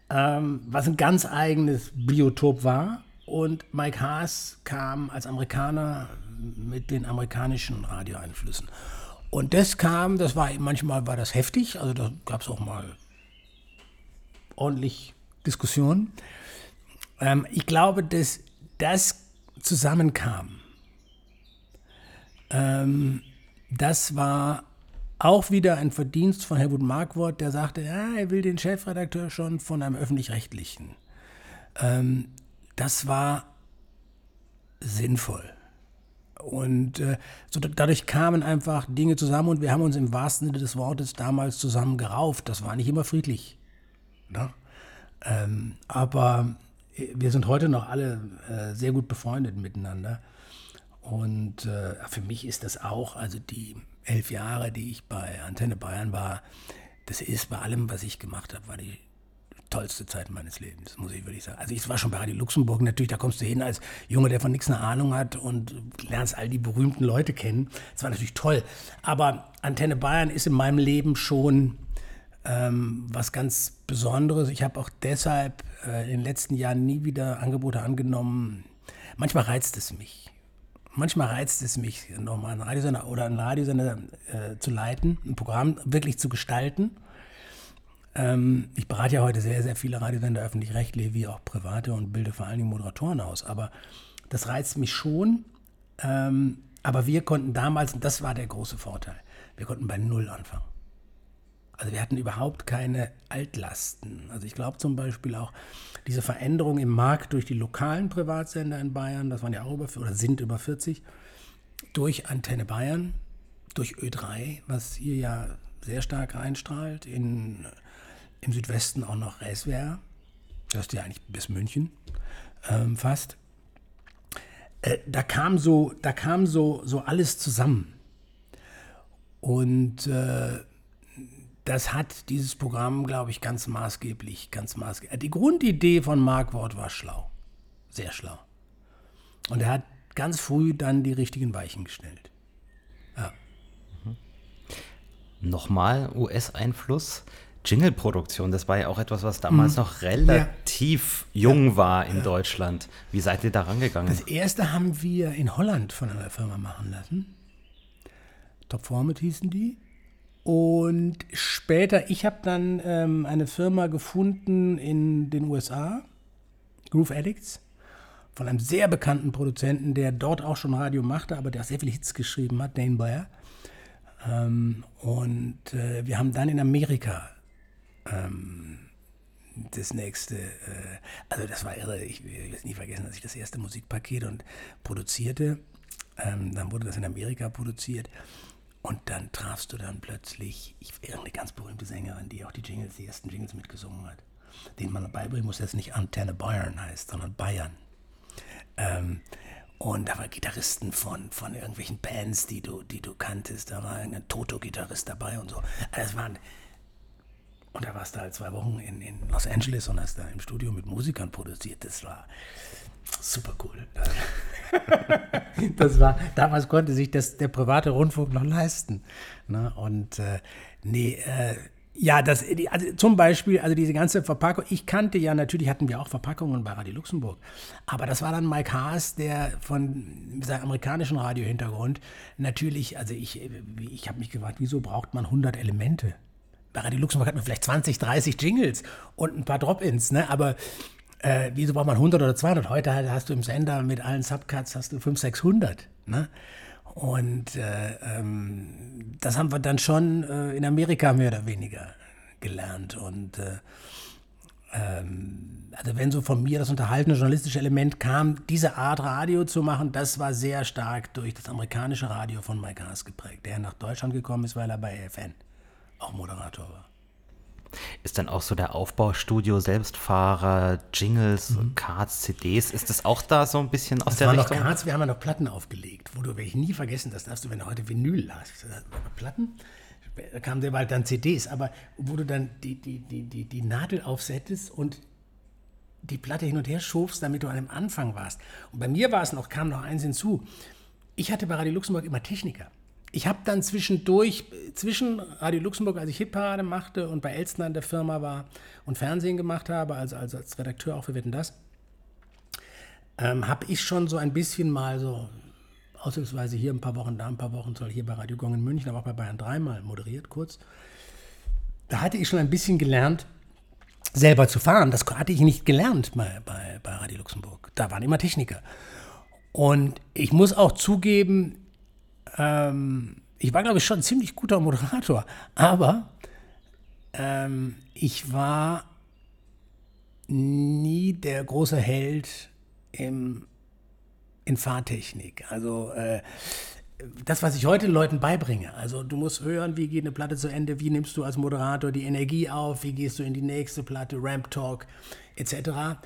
ähm, was ein ganz eigenes Biotop war. Und Mike Haas kam als Amerikaner mit den amerikanischen Radioeinflüssen. Und das kam, das war manchmal war das heftig, also da gab es auch mal ordentlich Diskussionen. Ähm, ich glaube, dass das zusammenkam. Ähm, das war auch wieder ein Verdienst von Helmut Markwort, der sagte, ja, er will den Chefredakteur schon von einem öffentlich-rechtlichen. Ähm, das war sinnvoll. Und äh, so, dadurch kamen einfach Dinge zusammen und wir haben uns im wahrsten Sinne des Wortes damals zusammen gerauft. Das war nicht immer friedlich. Ne? Ähm, aber äh, wir sind heute noch alle äh, sehr gut befreundet miteinander. Und äh, für mich ist das auch, also die elf Jahre, die ich bei Antenne Bayern war, das ist bei allem, was ich gemacht habe, war die tollste Zeit meines Lebens, muss ich wirklich sagen. Also ich war schon bei Radio Luxemburg, natürlich, da kommst du hin als Junge, der von nichts eine Ahnung hat und lernst all die berühmten Leute kennen. Das war natürlich toll. Aber Antenne Bayern ist in meinem Leben schon ähm, was ganz Besonderes. Ich habe auch deshalb äh, in den letzten Jahren nie wieder Angebote angenommen. Manchmal reizt es mich. Manchmal reizt es mich, nochmal einen Radiosender oder einen Radiosender äh, zu leiten, ein Programm wirklich zu gestalten ähm, ich berate ja heute sehr, sehr viele Radiosender, öffentlich-rechtliche wie auch private und bilde vor allen Dingen Moderatoren aus. Aber das reizt mich schon. Ähm, aber wir konnten damals, und das war der große Vorteil, wir konnten bei Null anfangen. Also wir hatten überhaupt keine Altlasten. Also ich glaube zum Beispiel auch diese Veränderung im Markt durch die lokalen Privatsender in Bayern, das waren ja auch über oder sind über 40, durch Antenne Bayern, durch Ö3, was hier ja sehr stark reinstrahlt, in im Südwesten auch noch Reiswehr. Das ist ja eigentlich bis München ähm, fast. Äh, da kam so, da kam so, so alles zusammen. Und äh, das hat dieses Programm, glaube ich, ganz maßgeblich, ganz maßgeblich. Die Grundidee von Mark Ward war schlau. Sehr schlau. Und er hat ganz früh dann die richtigen Weichen gestellt. Ja. Mhm. Nochmal US-Einfluss. Jingle-Produktion, das war ja auch etwas, was damals mhm. noch relativ ja. jung war in ja. Deutschland. Wie seid ihr da rangegangen? Das erste haben wir in Holland von einer Firma machen lassen. Top Format hießen die. Und später, ich habe dann ähm, eine Firma gefunden in den USA, Groove Addicts, von einem sehr bekannten Produzenten, der dort auch schon Radio machte, aber der sehr viele Hits geschrieben hat, Dane Bayer. Ähm, und äh, wir haben dann in Amerika ähm, das nächste, äh, also das war irre, ich will es nie vergessen, dass ich das erste Musikpaket und produzierte. Ähm, dann wurde das in Amerika produziert. Und dann trafst du dann plötzlich ich, irgendeine ganz berühmte Sängerin, die auch die Jingles, die ersten Jingles mitgesungen hat. Den man beibringen muss, es nicht Antenne Bayern heißt, sondern Bayern. Ähm, und da waren Gitarristen von, von irgendwelchen Bands, die du, die du kanntest. Da war ein Toto-Gitarrist dabei und so. Also es waren und da warst du halt zwei Wochen in, in Los Angeles und hast da im Studio mit Musikern produziert. Das war super cool. das war, damals konnte sich das, der private Rundfunk noch leisten. Ne? Und äh, nee, äh, ja, das, also zum Beispiel, also diese ganze Verpackung, ich kannte ja, natürlich hatten wir auch Verpackungen bei Radio Luxemburg, aber das war dann Mike Haas, der von seinem amerikanischen Radiohintergrund natürlich, also ich, ich habe mich gefragt, wieso braucht man 100 Elemente? Radio Luxemburg hat man vielleicht 20, 30 Jingles und ein paar Drop-Ins, ne? aber äh, wieso braucht man 100 oder 200? Heute hast du im Sender mit allen Subcuts hast du 500, 600. Ne? Und äh, ähm, das haben wir dann schon äh, in Amerika mehr oder weniger gelernt. Und äh, ähm, also wenn so von mir das unterhaltene journalistische Element kam, diese Art Radio zu machen, das war sehr stark durch das amerikanische Radio von Mike Haas geprägt, der nach Deutschland gekommen ist, weil er bei AFN auch Moderator war. Ist dann auch so der Aufbaustudio, Selbstfahrer, Jingles, mhm. Cards, CDs, ist das auch da so ein bisschen aus das der waren Richtung? Noch Cards, wir haben ja noch Platten aufgelegt, wo du, werde ich nie vergessen, das darfst du, wenn du heute Vinyl hast, Platten, da kamen sehr bald dann CDs, aber wo du dann die, die, die, die, die Nadel aufsettest und die Platte hin und her schobst, damit du an dem Anfang warst. Und bei mir war es noch, kam noch eins hinzu. Ich hatte bei Radio Luxemburg immer Techniker ich habe dann zwischendurch, zwischen Radio Luxemburg, als ich Hitparade machte und bei Elstner in der Firma war und Fernsehen gemacht habe, also, also als Redakteur auch für Wetten das, ähm, habe ich schon so ein bisschen mal so, ausnahmsweise hier ein paar Wochen, da ein paar Wochen, soll hier bei Radio Gong in München, aber auch bei Bayern dreimal moderiert kurz. Da hatte ich schon ein bisschen gelernt, selber zu fahren. Das hatte ich nicht gelernt bei, bei, bei Radio Luxemburg. Da waren immer Techniker. Und ich muss auch zugeben, ähm, ich war, glaube ich, schon ein ziemlich guter Moderator, aber ähm, ich war nie der große Held im, in Fahrtechnik. Also äh, das, was ich heute Leuten beibringe. Also du musst hören, wie geht eine Platte zu Ende, wie nimmst du als Moderator die Energie auf, wie gehst du in die nächste Platte, Ramp Talk etc.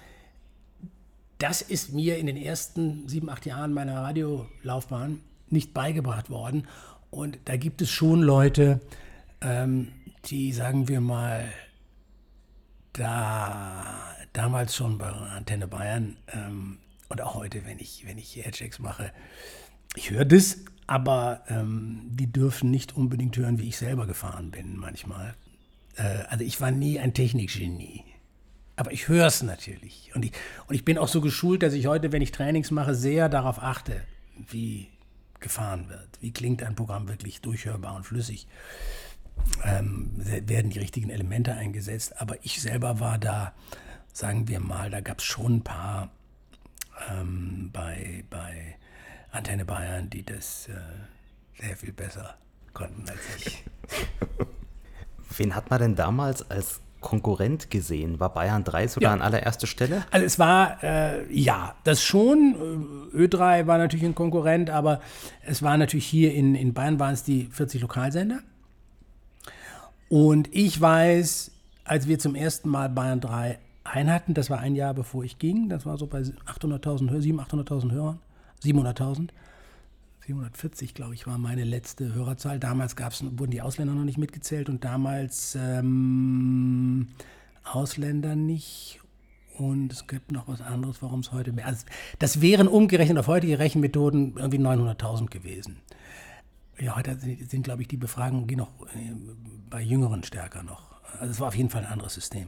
Das ist mir in den ersten sieben, acht Jahren meiner Radiolaufbahn nicht beigebracht worden. Und da gibt es schon Leute, ähm, die, sagen wir mal, da damals schon bei Antenne Bayern ähm, und auch heute, wenn ich, wenn ich Airchecks mache, ich höre das, aber ähm, die dürfen nicht unbedingt hören, wie ich selber gefahren bin manchmal. Äh, also ich war nie ein Technikgenie. Aber ich höre es natürlich. Und ich, und ich bin auch so geschult, dass ich heute, wenn ich Trainings mache, sehr darauf achte, wie gefahren wird. Wie klingt ein Programm wirklich durchhörbar und flüssig? Ähm, werden die richtigen Elemente eingesetzt? Aber ich selber war da, sagen wir mal, da gab es schon ein paar ähm, bei, bei Antenne Bayern, die das äh, sehr viel besser konnten als ich. Wen hat man denn damals als Konkurrent gesehen? War Bayern 3 sogar ja. an allererster Stelle? Also es war, äh, ja, das schon. Ö3 war natürlich ein Konkurrent, aber es war natürlich hier in, in Bayern waren es die 40 Lokalsender. Und ich weiß, als wir zum ersten Mal Bayern 3 ein das war ein Jahr bevor ich ging, das war so bei 800.000, 700.000, 800.000 Hörern, 700.000. 740, glaube ich, war meine letzte Hörerzahl. Damals gab's, wurden die Ausländer noch nicht mitgezählt und damals ähm, Ausländer nicht. Und es gibt noch was anderes, warum es heute mehr. Also das wären umgerechnet auf heutige Rechenmethoden irgendwie 900.000 gewesen. Ja, heute sind, glaube ich, die Befragungen die noch äh, bei Jüngeren stärker noch. Also es war auf jeden Fall ein anderes System.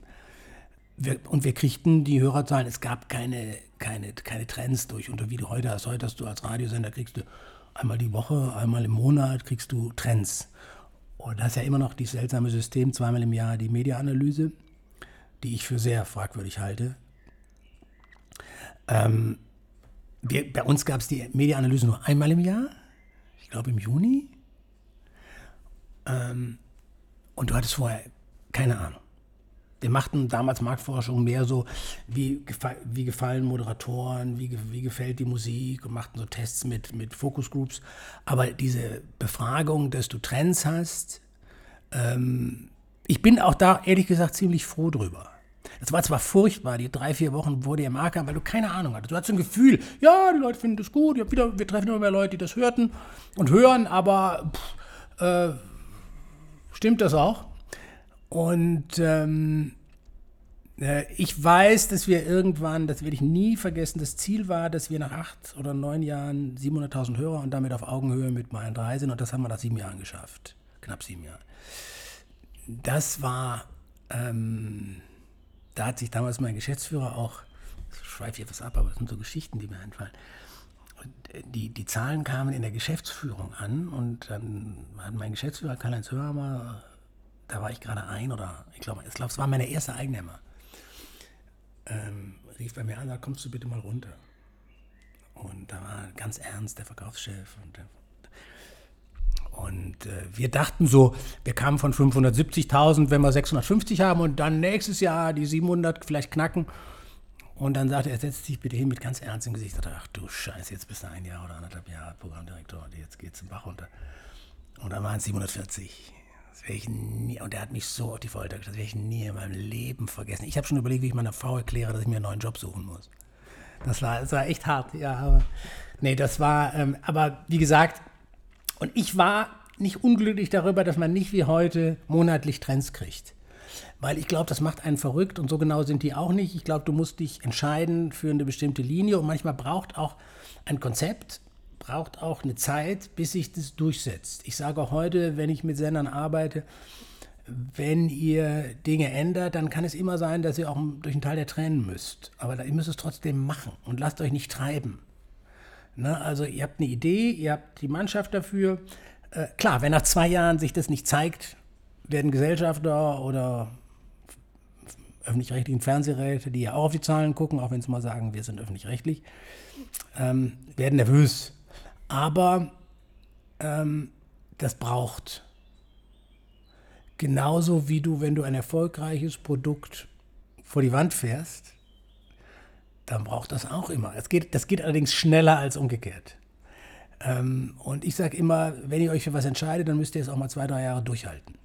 Wir, und wir kriegten die Hörerzahlen, es gab keine, keine, keine Trends durch, und wie du heute hast. Heute hast du als Radiosender, kriegst du einmal die Woche, einmal im Monat kriegst du Trends. Und das ist ja immer noch dieses seltsame System, zweimal im Jahr die Mediaanalyse, die ich für sehr fragwürdig halte. Ähm, wir, bei uns gab es die Mediaanalyse nur einmal im Jahr, ich glaube im Juni. Ähm, und du hattest vorher keine Ahnung. Wir machten damals Marktforschung mehr so, wie, wie gefallen Moderatoren, wie, wie gefällt die Musik und machten so Tests mit, mit Focus Groups. Aber diese Befragung, dass du Trends hast, ähm, ich bin auch da ehrlich gesagt ziemlich froh drüber. Es war zwar furchtbar, die drei, vier Wochen vor der Marke, weil du keine Ahnung hattest. Du hattest ein Gefühl, ja, die Leute finden das gut, wieder, wir treffen immer mehr Leute, die das hörten und hören, aber pff, äh, stimmt das auch? Und ähm, äh, ich weiß, dass wir irgendwann, das werde ich nie vergessen, das Ziel war, dass wir nach acht oder neun Jahren 700.000 Hörer und damit auf Augenhöhe mit Mayan 3 sind und das haben wir nach sieben Jahren geschafft. Knapp sieben Jahre. Das war, ähm, da hat sich damals mein Geschäftsführer auch, ich schweife hier was ab, aber das sind so Geschichten, die mir einfallen. Äh, die, die Zahlen kamen in der Geschäftsführung an und dann hat mein Geschäftsführer Karl-Heinz Hörmer da war ich gerade ein oder ich glaube, ich glaube, es war meine erste Eignehmer. Ähm, rief bei mir an, da kommst du bitte mal runter. Und da war ganz ernst der Verkaufschef und der und äh, wir dachten so, wir kamen von 570.000, wenn wir 650 haben und dann nächstes Jahr die 700 vielleicht knacken. Und dann sagte er, setzt sich bitte hin mit ganz ernstem Gesicht. Ich ach du Scheiße, jetzt bist du ein Jahr oder anderthalb Jahre Programmdirektor und jetzt geht's im Bach runter. Und dann waren es 740. Das werde ich nie, und er hat mich so auf die Folter gestellt, das werde ich nie in meinem Leben vergessen. Ich habe schon überlegt, wie ich meiner Frau erkläre, dass ich mir einen neuen Job suchen muss. Das war, das war echt hart, ja, aber nee, das war, ähm, aber wie gesagt, und ich war nicht unglücklich darüber, dass man nicht wie heute monatlich Trends kriegt. Weil ich glaube, das macht einen verrückt und so genau sind die auch nicht. Ich glaube, du musst dich entscheiden für eine bestimmte Linie und manchmal braucht auch ein Konzept braucht auch eine Zeit, bis sich das durchsetzt. Ich sage auch heute, wenn ich mit Sendern arbeite, wenn ihr Dinge ändert, dann kann es immer sein, dass ihr auch durch einen Teil der Tränen müsst. Aber ihr müsst es trotzdem machen und lasst euch nicht treiben. Ne? Also ihr habt eine Idee, ihr habt die Mannschaft dafür. Äh, klar, wenn nach zwei Jahren sich das nicht zeigt, werden Gesellschafter oder öffentlich-rechtlichen Fernsehräte, die ja auch auf die Zahlen gucken, auch wenn sie mal sagen, wir sind öffentlich-rechtlich, ähm, werden nervös. Aber ähm, das braucht. Genauso wie du, wenn du ein erfolgreiches Produkt vor die Wand fährst, dann braucht das auch immer. Das geht, das geht allerdings schneller als umgekehrt. Ähm, und ich sage immer, wenn ihr euch für was entscheidet, dann müsst ihr es auch mal zwei, drei Jahre durchhalten.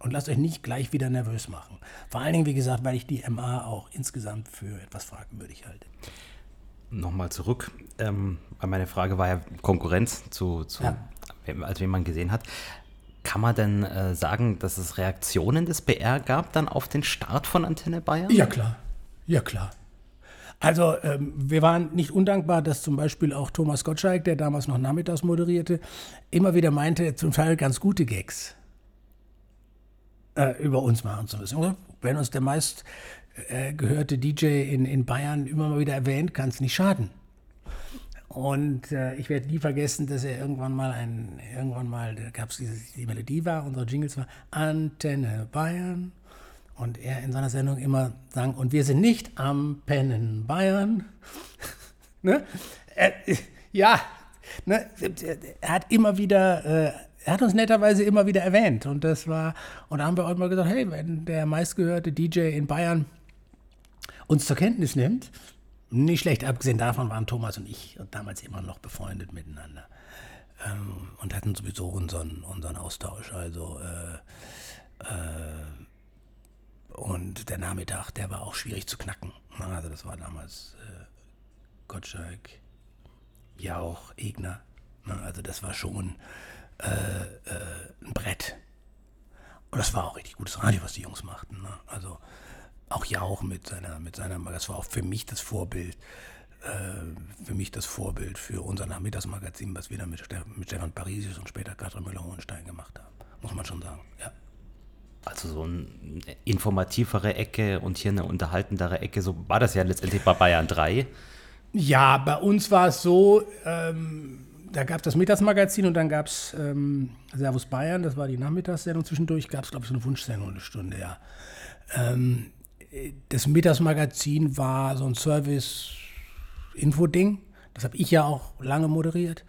Und lasst euch nicht gleich wieder nervös machen. Vor allen Dingen, wie gesagt, weil ich die MA auch insgesamt für etwas fragwürdig halte nochmal zurück. Ähm, meine Frage war ja Konkurrenz zu, zu ja. als wen man gesehen hat. Kann man denn äh, sagen, dass es Reaktionen des BR gab dann auf den Start von Antenne Bayern? Ja, klar. Ja, klar. Also ähm, wir waren nicht undankbar, dass zum Beispiel auch Thomas Gottschalk, der damals noch nachmittags moderierte, immer wieder meinte, zum Teil ganz gute Gags äh, über uns machen zu müssen. Wenn uns der meist äh, gehörte DJ in, in Bayern immer mal wieder erwähnt, kann es nicht schaden. Und äh, ich werde nie vergessen, dass er irgendwann mal ein, irgendwann mal, da gab es die Melodie war, unsere Jingles war Antenne Bayern. Und er in seiner Sendung immer sang, und wir sind nicht am Pennen Bayern. ne? er, ja, ne? er hat immer wieder, äh, er hat uns netterweise immer wieder erwähnt. Und das war, und da haben wir auch mal gesagt, hey, wenn der meistgehörte DJ in Bayern uns zur Kenntnis nimmt, nicht schlecht, abgesehen davon waren Thomas und ich damals immer noch befreundet miteinander. Ähm, und hatten sowieso unseren, unseren Austausch. Also äh, äh, und der Nachmittag, der war auch schwierig zu knacken. Also das war damals äh, Gottschalk, Jauch, Egner. Also das war schon äh, äh, ein Brett. Und das war auch richtig gutes Radio, was die Jungs machten. Ne? Also auch Jauch mit seiner, mit seiner, das war auch für mich das Vorbild, äh, für mich das Vorbild für unser Nachmittagsmagazin, was wir dann mit, mit Stefan Parisius und später Katrin Müller-Hohenstein gemacht haben. Muss man schon sagen, ja. Also so eine informativere Ecke und hier eine unterhaltendere Ecke, so war das ja letztendlich bei Bayern 3. Ja, bei uns war es so, ähm, da gab es das Mittagsmagazin und dann gab es ähm, Servus Bayern, das war die Nachmittagssendung. Zwischendurch gab es, glaube ich, so eine Wunschsendung, eine Stunde, ja. Ähm, das Mittagsmagazin war so ein Service-Info-Ding. Das habe ich ja auch lange moderiert.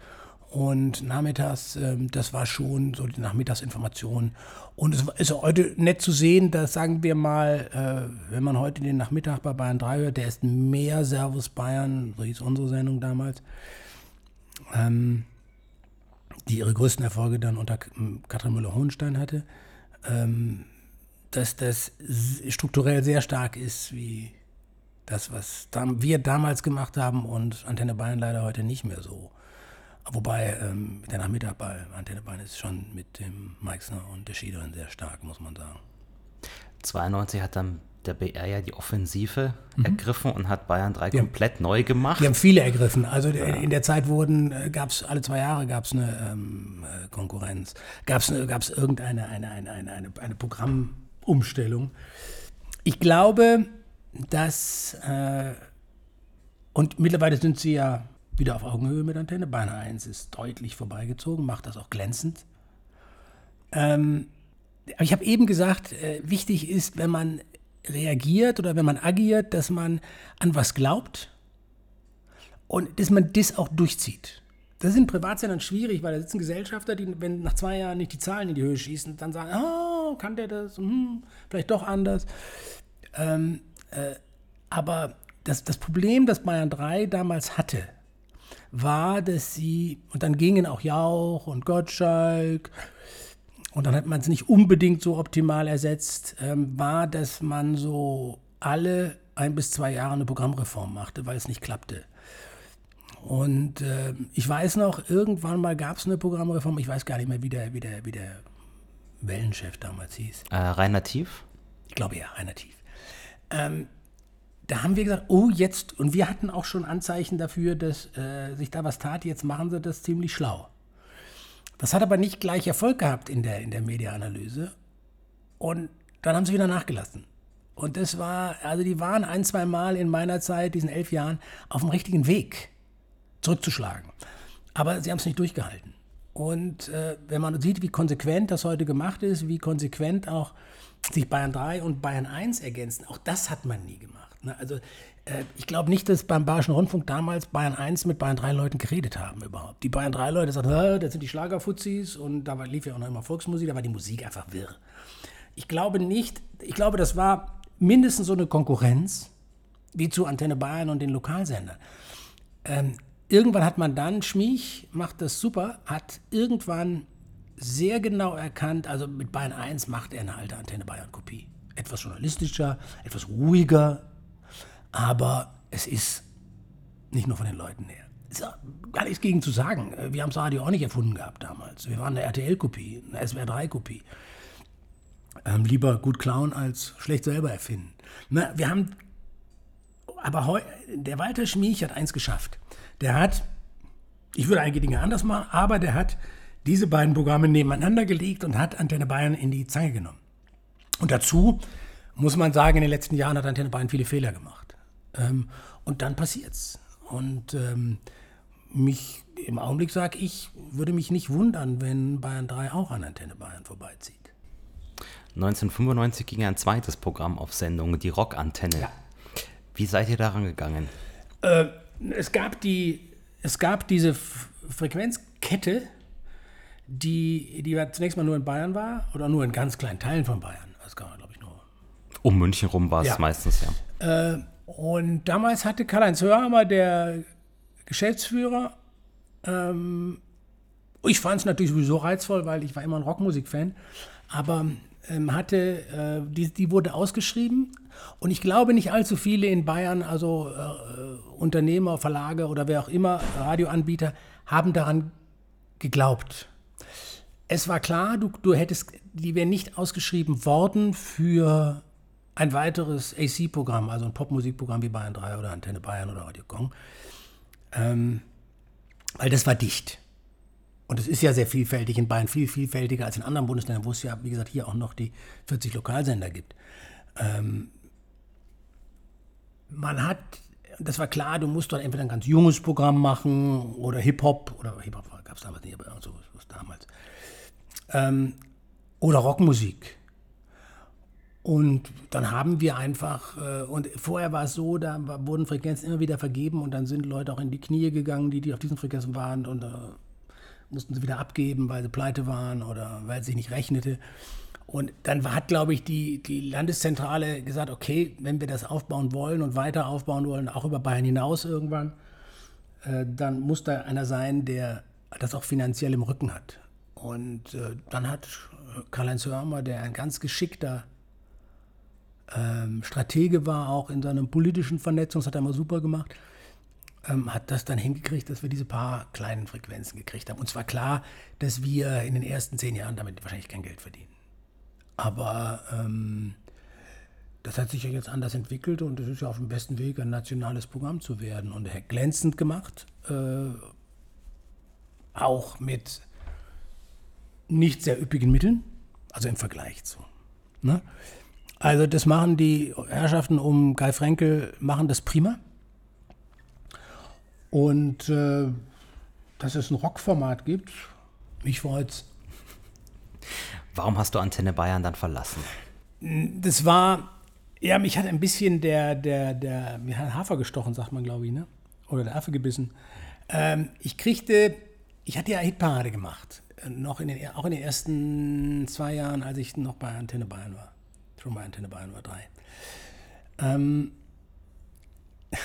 Und nachmittags, ähm, das war schon so die Nachmittagsinformation. Und es ist heute nett zu sehen, dass, sagen wir mal, äh, wenn man heute den Nachmittag bei Bayern 3 hört, der ist mehr Servus Bayern, so hieß unsere Sendung damals, ähm, die ihre größten Erfolge dann unter Katrin Müller-Hohenstein hatte, ähm, dass das strukturell sehr stark ist, wie das, was wir damals gemacht haben und Antenne Bayern leider heute nicht mehr so. Wobei ähm, der Nachmittag bei Antenne Bayern ist schon mit dem Meixner und der Schiederen sehr stark, muss man sagen. 92 hat dann der BR ja die Offensive mhm. ergriffen und hat Bayern 3 die komplett haben, neu gemacht. Die haben viele ergriffen. Also ja. in der Zeit wurden, äh, gab es alle zwei Jahre gab es eine ähm, äh, Konkurrenz, gab es gab's irgendeine eine, eine, eine, eine, eine Programmumstellung. Ich glaube, dass, äh, und mittlerweile sind sie ja wieder auf Augenhöhe mit Antenne. Bayern 1 ist deutlich vorbeigezogen, macht das auch glänzend. Ähm, aber ich habe eben gesagt, äh, wichtig ist, wenn man reagiert oder wenn man agiert, dass man an was glaubt und dass man das auch durchzieht. Das ist in Privatsendern schwierig, weil da sitzen Gesellschafter, die, wenn nach zwei Jahren nicht die Zahlen in die Höhe schießen, dann sagen, oh, kann der das? Hm, vielleicht doch anders. Ähm, äh, aber das, das Problem, das Bayern 3 damals hatte, war, dass sie, und dann gingen auch Jauch und Gottschalk, und dann hat man es nicht unbedingt so optimal ersetzt, ähm, war, dass man so alle ein bis zwei Jahre eine Programmreform machte, weil es nicht klappte. Und äh, ich weiß noch, irgendwann mal gab es eine Programmreform, ich weiß gar nicht mehr, wie der, wie der, wie der Wellenchef damals hieß. Äh, Rainer Tief? Ich glaube ja, Rainer Tief. Ähm, da haben wir gesagt, oh jetzt, und wir hatten auch schon Anzeichen dafür, dass äh, sich da was tat, jetzt machen sie das ziemlich schlau. Das hat aber nicht gleich Erfolg gehabt in der, in der Mediaanalyse. Und dann haben sie wieder nachgelassen. Und das war, also die waren ein, zwei Mal in meiner Zeit, diesen elf Jahren, auf dem richtigen Weg zurückzuschlagen. Aber sie haben es nicht durchgehalten. Und äh, wenn man sieht, wie konsequent das heute gemacht ist, wie konsequent auch sich Bayern 3 und Bayern 1 ergänzen, auch das hat man nie gemacht. Ne? Also äh, ich glaube nicht, dass beim Bayerischen Rundfunk damals Bayern 1 mit Bayern 3 Leuten geredet haben überhaupt. Die Bayern 3 Leute sagten, das sind die Schlagerfuzis und da lief ja auch noch immer Volksmusik, da war die Musik einfach wirr. Ich glaube nicht, ich glaube, das war mindestens so eine Konkurrenz wie zu Antenne Bayern und den Lokalsendern. Ähm, irgendwann hat man dann, Schmiech macht das super, hat irgendwann sehr genau erkannt, also mit Bayern 1 macht er eine alte Antenne Bayern Kopie. Etwas journalistischer, etwas ruhiger, aber es ist nicht nur von den Leuten her. ist gar nichts gegen zu sagen. Wir haben das Radio auch nicht erfunden gehabt damals. Wir waren eine RTL-Kopie, eine SWR3-Kopie. Ähm, lieber gut klauen als schlecht selber erfinden. Na, wir haben, aber heu, der Walter Schmiech hat eins geschafft. Der hat, ich würde einige Dinge anders machen, aber der hat diese beiden Programme nebeneinander gelegt und hat Antenne Bayern in die Zange genommen. Und dazu muss man sagen, in den letzten Jahren hat Antenne Bayern viele Fehler gemacht. Ähm, und dann passiert's. Und ähm, mich im Augenblick sage ich, würde mich nicht wundern, wenn Bayern 3 auch an Antenne Bayern vorbeizieht. 1995 ging ein zweites Programm auf Sendung, die Rockantenne. Ja. Wie seid ihr daran gegangen? Äh, es, gab die, es gab diese Frequenzkette, die, die zunächst mal nur in Bayern war oder nur in ganz kleinen Teilen von Bayern. Das kann man, glaube ich, nur. Um München rum war es ja. meistens, ja. Äh, und damals hatte Karl-Heinz Hörhammer, der Geschäftsführer, ähm, ich fand es natürlich sowieso reizvoll, weil ich war immer ein Rockmusik-Fan, aber ähm, hatte, äh, die, die wurde ausgeschrieben und ich glaube nicht allzu viele in Bayern, also äh, Unternehmer, Verlage oder wer auch immer, Radioanbieter, haben daran geglaubt. Es war klar, du, du hättest, die wären nicht ausgeschrieben worden für ein weiteres AC-Programm, also ein Popmusikprogramm wie Bayern 3 oder Antenne Bayern oder Radio Gong. Ähm, weil das war dicht. Und es ist ja sehr vielfältig in Bayern, viel vielfältiger als in anderen Bundesländern, wo es ja, wie gesagt, hier auch noch die 40 Lokalsender gibt. Ähm, man hat, das war klar, du musst dann entweder ein ganz junges Programm machen oder Hip-Hop, oder Hip-Hop gab es damals nicht, aber so was damals. Ähm, oder Rockmusik. Und dann haben wir einfach, äh, und vorher war es so, da wurden Frequenzen immer wieder vergeben und dann sind Leute auch in die Knie gegangen, die, die auf diesen Frequenzen waren und äh, mussten sie wieder abgeben, weil sie pleite waren oder weil es sich nicht rechnete. Und dann hat, glaube ich, die, die Landeszentrale gesagt, okay, wenn wir das aufbauen wollen und weiter aufbauen wollen, auch über Bayern hinaus irgendwann, äh, dann muss da einer sein, der das auch finanziell im Rücken hat. Und äh, dann hat Karl-Heinz Hörmer, der ein ganz geschickter ähm, Stratege war, auch in seinem politischen Vernetzung, das hat er immer super gemacht, ähm, hat das dann hingekriegt, dass wir diese paar kleinen Frequenzen gekriegt haben. Und zwar klar, dass wir in den ersten zehn Jahren damit wahrscheinlich kein Geld verdienen. Aber ähm, das hat sich ja jetzt anders entwickelt und es ist ja auf dem besten Weg, ein nationales Programm zu werden. Und er hat glänzend gemacht, äh, auch mit nicht sehr üppigen Mitteln, also im Vergleich zu. Ne? Also das machen die Herrschaften um Guy Frenkel, machen das prima. Und äh, dass es ein Rockformat gibt, mich freut's. Warum hast du Antenne Bayern dann verlassen? Das war, ja, mich hat ein bisschen der, der, der, mir hat Hafer gestochen, sagt man, glaube ich, ne? Oder der Affe gebissen. Ähm, ich kriegte, ich hatte ja Hitparade gemacht. Noch in den, auch in den ersten zwei Jahren, als ich noch bei Antenne Bayern war schon bei Antenne Bayern oder 3. Ähm,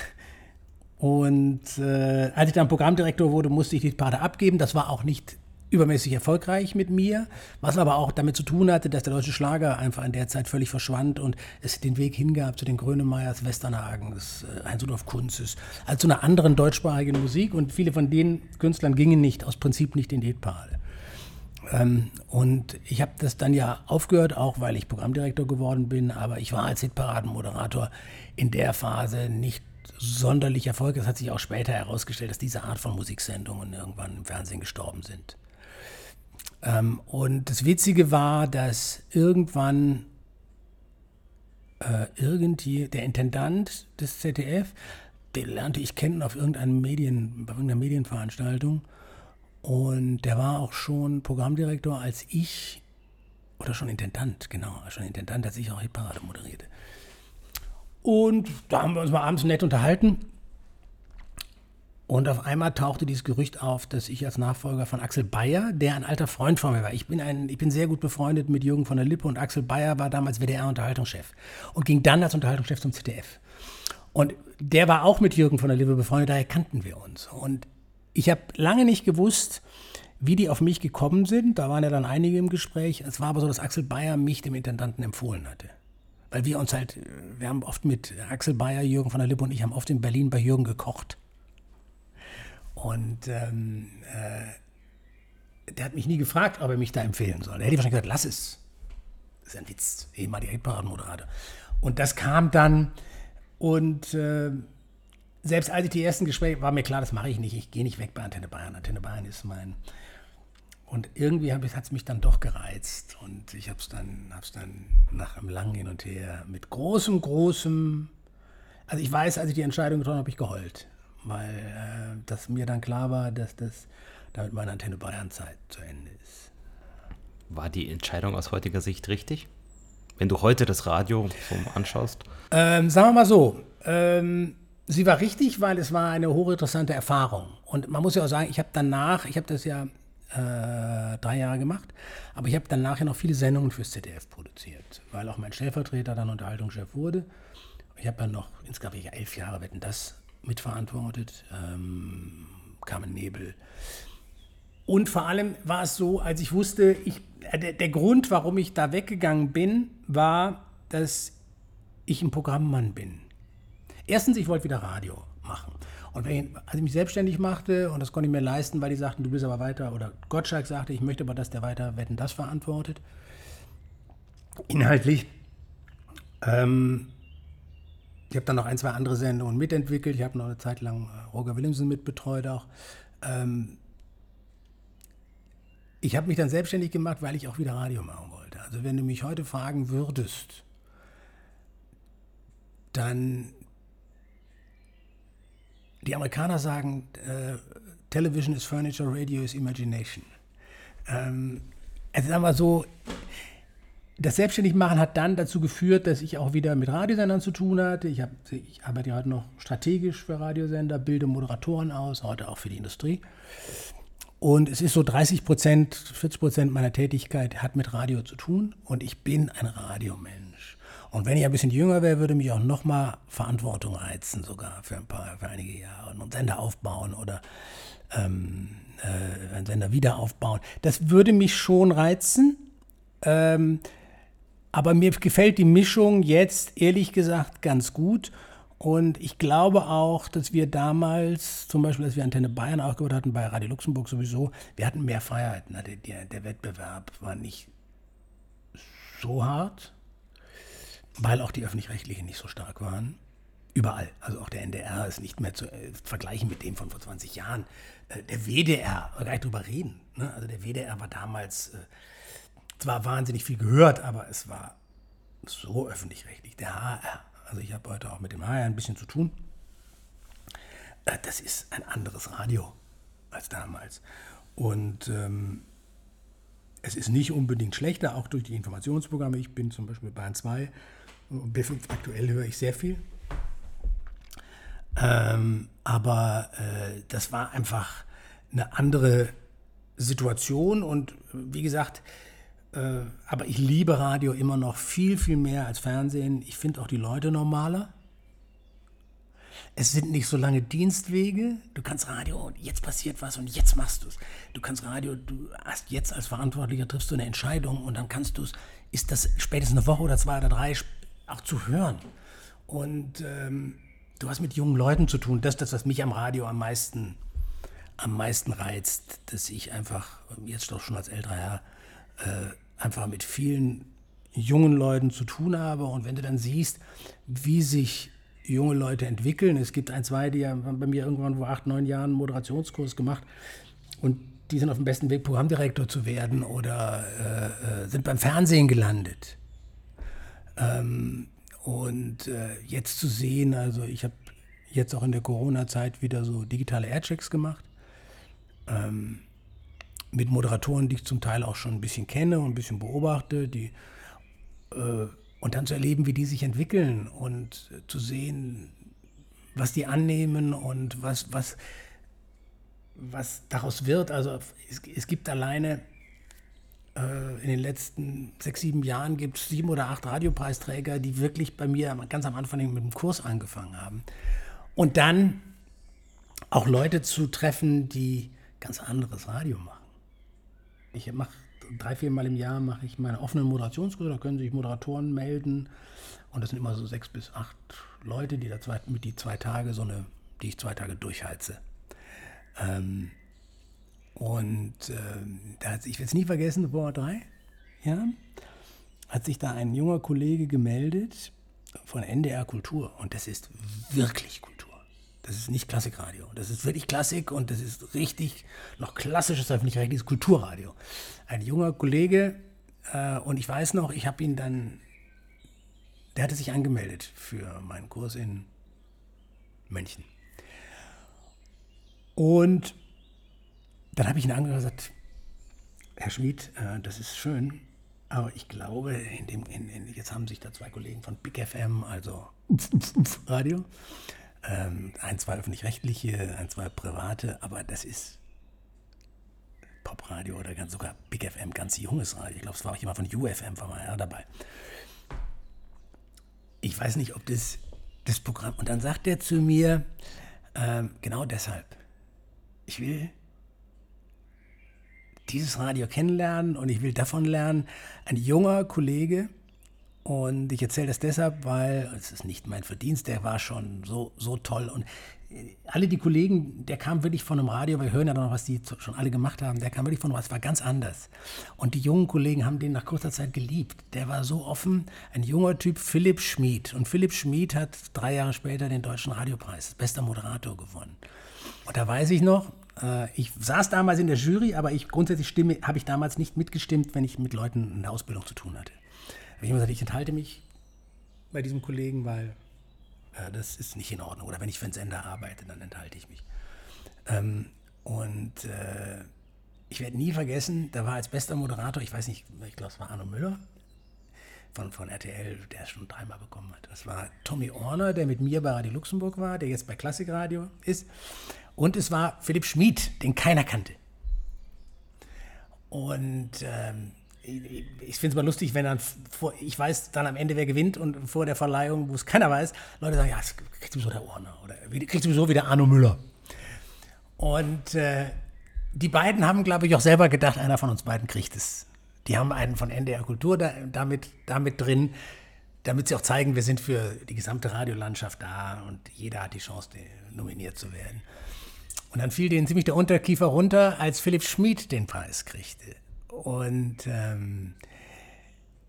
und äh, als ich dann Programmdirektor wurde, musste ich die Pate abgeben. Das war auch nicht übermäßig erfolgreich mit mir, was aber auch damit zu tun hatte, dass der deutsche Schlager einfach in der Zeit völlig verschwand und es den Weg hingab zu den Grönemeyers, Westernhagens, äh, Heinz-Rudolf Kunzes, also zu einer anderen deutschsprachigen Musik und viele von den Künstlern gingen nicht, aus Prinzip nicht in die Hitparade. Ähm, und ich habe das dann ja aufgehört, auch weil ich Programmdirektor geworden bin, aber ich war als Hitparadenmoderator in der Phase nicht sonderlich erfolgreich. Es hat sich auch später herausgestellt, dass diese Art von Musiksendungen irgendwann im Fernsehen gestorben sind. Ähm, und das Witzige war, dass irgendwann äh, irgendwie der Intendant des ZDF, den lernte ich kennen auf irgendeinem Medien, bei irgendeiner Medienveranstaltung, und der war auch schon Programmdirektor, als ich, oder schon Intendant, genau, schon Intendant, als ich auch Hitparade moderierte. Und da haben wir uns mal abends nett unterhalten. Und auf einmal tauchte dieses Gerücht auf, dass ich als Nachfolger von Axel Bayer, der ein alter Freund von mir war, ich bin, ein, ich bin sehr gut befreundet mit Jürgen von der Lippe und Axel Bayer war damals WDR-Unterhaltungschef und ging dann als Unterhaltungschef zum ZDF. Und der war auch mit Jürgen von der Lippe befreundet, daher kannten wir uns. Und ich habe lange nicht gewusst, wie die auf mich gekommen sind. Da waren ja dann einige im Gespräch. Es war aber so, dass Axel Bayer mich dem Intendanten empfohlen hatte. Weil wir uns halt, wir haben oft mit Axel Bayer, Jürgen von der Lippe und ich haben oft in Berlin bei Jürgen gekocht. Und ähm, äh, der hat mich nie gefragt, ob er mich da empfehlen soll. Er hätte wahrscheinlich gesagt, lass es. Das ist ein Witz, ehemaliger Hitparadenmoderator. Und das kam dann und äh, selbst als ich die ersten Gespräche, war mir klar, das mache ich nicht. Ich gehe nicht weg bei Antenne Bayern. Antenne Bayern ist mein. Und irgendwie hat es mich dann doch gereizt. Und ich habe es dann, dann nach einem langen Hin und Her mit großem, großem. Also ich weiß, als ich die Entscheidung getroffen habe, habe ich geheult. Weil äh, das mir dann klar war, dass das damit meine Antenne Bayern-Zeit zu Ende ist. War die Entscheidung aus heutiger Sicht richtig? Wenn du heute das Radio so anschaust? Ähm, sagen wir mal so. Ähm, sie war richtig, weil es war eine hochinteressante Erfahrung. Und man muss ja auch sagen, ich habe danach, ich habe das ja äh, drei Jahre gemacht, aber ich habe danach ja noch viele Sendungen fürs ZDF produziert, weil auch mein Stellvertreter dann Unterhaltungschef wurde. Ich habe dann noch insgesamt elf Jahre Wetten das mitverantwortet, ähm, Carmen Nebel. Und vor allem war es so, als ich wusste, ich, äh, der, der Grund, warum ich da weggegangen bin, war, dass ich ein Programmmann bin. Erstens, ich wollte wieder Radio machen. Und wenn, als ich mich selbstständig machte, und das konnte ich mir leisten, weil die sagten, du bist aber weiter, oder Gottschalk sagte, ich möchte aber, dass der weiter Wetten das verantwortet. Inhaltlich. Ähm, ich habe dann noch ein, zwei andere Sendungen mitentwickelt. Ich habe noch eine Zeit lang äh, Roger Williamson mitbetreut auch. Ähm, ich habe mich dann selbstständig gemacht, weil ich auch wieder Radio machen wollte. Also wenn du mich heute fragen würdest, dann die Amerikaner sagen, äh, Television is Furniture, Radio is Imagination. Ähm, also sagen wir so, das Selbstständigmachen hat dann dazu geführt, dass ich auch wieder mit Radiosendern zu tun hatte. Ich, hab, ich arbeite heute noch strategisch für Radiosender, bilde Moderatoren aus, heute auch für die Industrie. Und es ist so 30 Prozent, 40 Prozent meiner Tätigkeit hat mit Radio zu tun und ich bin ein Radiomensch. Und wenn ich ein bisschen jünger wäre, würde mich auch noch mal Verantwortung reizen, sogar für ein paar, für einige Jahre. Und einen Sender aufbauen oder ähm, äh, einen Sender wieder aufbauen. Das würde mich schon reizen. Ähm, aber mir gefällt die Mischung jetzt ehrlich gesagt ganz gut. Und ich glaube auch, dass wir damals, zum Beispiel, als wir Antenne Bayern aufgebaut hatten, bei Radio Luxemburg sowieso, wir hatten mehr Freiheiten. Der, der Wettbewerb war nicht so hart weil auch die öffentlich-rechtlichen nicht so stark waren. Überall. Also auch der NDR ist nicht mehr zu äh, vergleichen mit dem von vor 20 Jahren. Äh, der WDR, gar nicht drüber reden. Ne? Also der WDR war damals äh, zwar wahnsinnig viel gehört, aber es war so öffentlich-rechtlich. Der HR, also ich habe heute auch mit dem HR ein bisschen zu tun. Äh, das ist ein anderes Radio als damals. Und ähm, es ist nicht unbedingt schlechter, auch durch die Informationsprogramme. Ich bin zum Beispiel Bahn 2 B5 aktuell höre ich sehr viel. Ähm, aber äh, das war einfach eine andere Situation und wie gesagt, aber ich liebe Radio immer noch viel, viel mehr als Fernsehen. Ich finde auch die Leute normaler. Es sind nicht so lange Dienstwege. Du kannst Radio und jetzt passiert was und jetzt machst du es. Du kannst Radio, du hast jetzt als Verantwortlicher triffst du eine Entscheidung und dann kannst du es, ist das spätestens eine Woche oder zwei oder drei auch zu hören. Und ähm, du hast mit jungen Leuten zu tun. Das ist das, was mich am Radio am meisten, am meisten reizt, dass ich einfach, jetzt doch schon als älterer Herr, äh, einfach mit vielen jungen Leuten zu tun habe. Und wenn du dann siehst, wie sich junge Leute entwickeln, es gibt ein, zwei, die haben bei mir irgendwann vor acht, neun Jahren einen Moderationskurs gemacht und die sind auf dem besten Weg, Programmdirektor zu werden oder äh, äh sind beim Fernsehen gelandet. Ähm, und äh, jetzt zu sehen, also ich habe jetzt auch in der Corona-Zeit wieder so digitale Airchecks gemacht. Ähm, mit Moderatoren, die ich zum Teil auch schon ein bisschen kenne und ein bisschen beobachte, die äh, und dann zu erleben, wie die sich entwickeln und zu sehen, was die annehmen und was, was, was daraus wird. Also es, es gibt alleine äh, in den letzten sechs, sieben Jahren gibt es sieben oder acht Radiopreisträger, die wirklich bei mir ganz am Anfang mit dem Kurs angefangen haben. Und dann auch Leute zu treffen, die ganz anderes Radio machen. Ich mache drei, vier Mal im Jahr mache ich meine offenen Moderationskurse, da können sich Moderatoren melden. Und das sind immer so sechs bis acht Leute, die da zwei, mit die zwei Tage so eine, die ich zwei Tage durchheize. Ähm, und da hat, ich werde es nie vergessen, vor drei Jahren hat sich da ein junger Kollege gemeldet von NDR Kultur. Und das ist wirklich Kultur. Das ist nicht Klassikradio. Das ist wirklich Klassik und das ist richtig noch klassisches öffentlich-rechtliches Kulturradio. Ein junger Kollege äh, und ich weiß noch, ich habe ihn dann, der hatte sich angemeldet für meinen Kurs in München. Und dann habe ich ihn angehört und gesagt, Herr Schmid, äh, das ist schön, aber ich glaube, in dem, in, in, jetzt haben sich da zwei Kollegen von Big FM, also Radio, ähm, ein, zwei öffentlich-rechtliche, ein, zwei private, aber das ist Popradio oder ganz, sogar Big FM, ganz junges Radio. Ich glaube, es war auch jemand von UFM war mal ja, dabei. Ich weiß nicht, ob das das Programm. Und dann sagt er zu mir, ähm, genau deshalb, ich will dieses Radio kennenlernen und ich will davon lernen. Ein junger Kollege, und ich erzähle das deshalb, weil es ist nicht mein Verdienst, der war schon so, so toll. Und äh, alle die Kollegen, der kam wirklich von einem Radio, wir hören ja noch, was die schon alle gemacht haben, der kam wirklich von was war ganz anders. Und die jungen Kollegen haben den nach kurzer Zeit geliebt. Der war so offen, ein junger Typ, Philipp Schmid. Und Philipp Schmid hat drei Jahre später den Deutschen Radiopreis, bester Moderator gewonnen. Und da weiß ich noch, äh, ich saß damals in der Jury, aber ich grundsätzlich stimme, habe ich damals nicht mitgestimmt, wenn ich mit Leuten in der Ausbildung zu tun hatte. Ich immer gesagt, ich enthalte mich bei diesem Kollegen, weil äh, das ist nicht in Ordnung. Oder wenn ich für einen Sender arbeite, dann enthalte ich mich. Ähm, und äh, ich werde nie vergessen, da war als bester Moderator, ich weiß nicht, ich glaube, es war Arno Müller von, von RTL, der es schon dreimal bekommen hat. Das war Tommy Orner, der mit mir bei Radio Luxemburg war, der jetzt bei Klassikradio ist. Und es war Philipp Schmid, den keiner kannte. Und ähm, ich, finde es mal lustig, wenn dann, vor, ich weiß dann am Ende, wer gewinnt und vor der Verleihung, wo es keiner weiß, Leute sagen, ja, das kriegt sowieso der Orner oder kriegt sowieso wieder Arno Müller. Und äh, die beiden haben, glaube ich, auch selber gedacht, einer von uns beiden kriegt es. Die haben einen von NDR Kultur da, damit, damit drin, damit sie auch zeigen, wir sind für die gesamte Radiolandschaft da und jeder hat die Chance, nominiert zu werden. Und dann fiel denen ziemlich der Unterkiefer runter, als Philipp Schmid den Preis kriegte. Und ähm,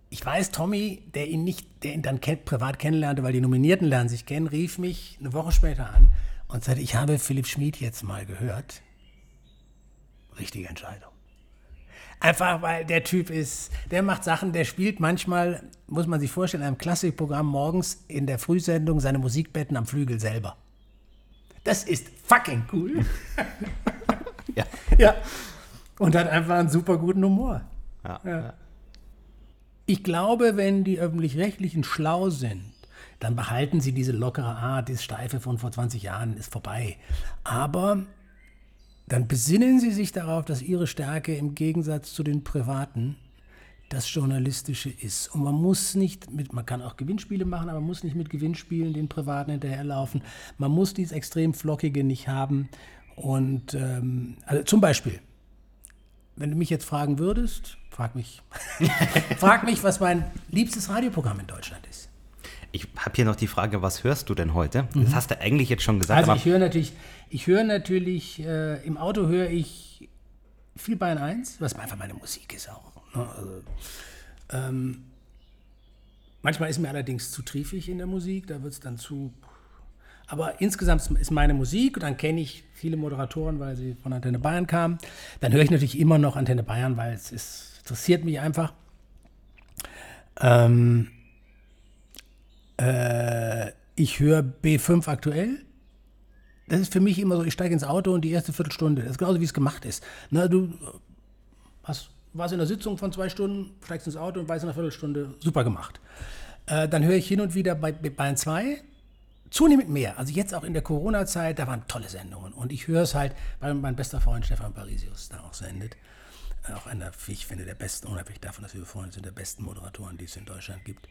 ich weiß, Tommy, der ihn nicht, der ihn dann privat kennenlernte, weil die Nominierten lernen sich kennen, rief mich eine Woche später an und sagte, ich habe Philipp Schmid jetzt mal gehört. Richtige Entscheidung. Einfach weil der Typ ist, der macht Sachen, der spielt manchmal, muss man sich vorstellen, in einem Klassikprogramm morgens in der Frühsendung seine Musikbetten am Flügel selber. Das ist fucking cool. ja. ja. Und hat einfach einen super guten Humor. Ja, ja. Ich glaube, wenn die Öffentlich-Rechtlichen schlau sind, dann behalten sie diese lockere Art, das Steife von vor 20 Jahren ist vorbei. Aber dann besinnen sie sich darauf, dass ihre Stärke im Gegensatz zu den Privaten das Journalistische ist. Und man muss nicht mit, man kann auch Gewinnspiele machen, aber man muss nicht mit Gewinnspielen den Privaten hinterherlaufen. Man muss dieses extrem Flockige nicht haben. Und ähm, also zum Beispiel, wenn du mich jetzt fragen würdest, frag mich, frag mich, was mein liebstes Radioprogramm in Deutschland ist. Ich habe hier noch die Frage, was hörst du denn heute? Mhm. Das hast du eigentlich jetzt schon gesagt. Also ich höre natürlich, ich höre natürlich, äh, im Auto höre ich viel Bayern 1, was einfach meine Musik ist auch. Ne? Also, ähm, manchmal ist mir allerdings zu triefig in der Musik, da wird es dann zu. Aber insgesamt ist meine Musik, und dann kenne ich viele Moderatoren, weil sie von Antenne Bayern kamen. Dann höre ich natürlich immer noch Antenne Bayern, weil es ist, interessiert mich einfach. Ähm, äh, ich höre B5 aktuell. Das ist für mich immer so, ich steige ins Auto und die erste Viertelstunde, das ist genauso wie es gemacht ist. Na, du hast warst in einer Sitzung von zwei Stunden, steigst ins Auto und weißt in einer Viertelstunde, super gemacht. Äh, dann höre ich hin und wieder bei Bayern 2 zunehmend mehr. Also jetzt auch in der Corona-Zeit, da waren tolle Sendungen. Und ich höre es halt, weil mein bester Freund Stefan Parisius da auch sendet. Äh, auch einer, ich finde, der besten, unabhängig davon, dass wir Freunde sind, der besten Moderatoren, die es in Deutschland gibt.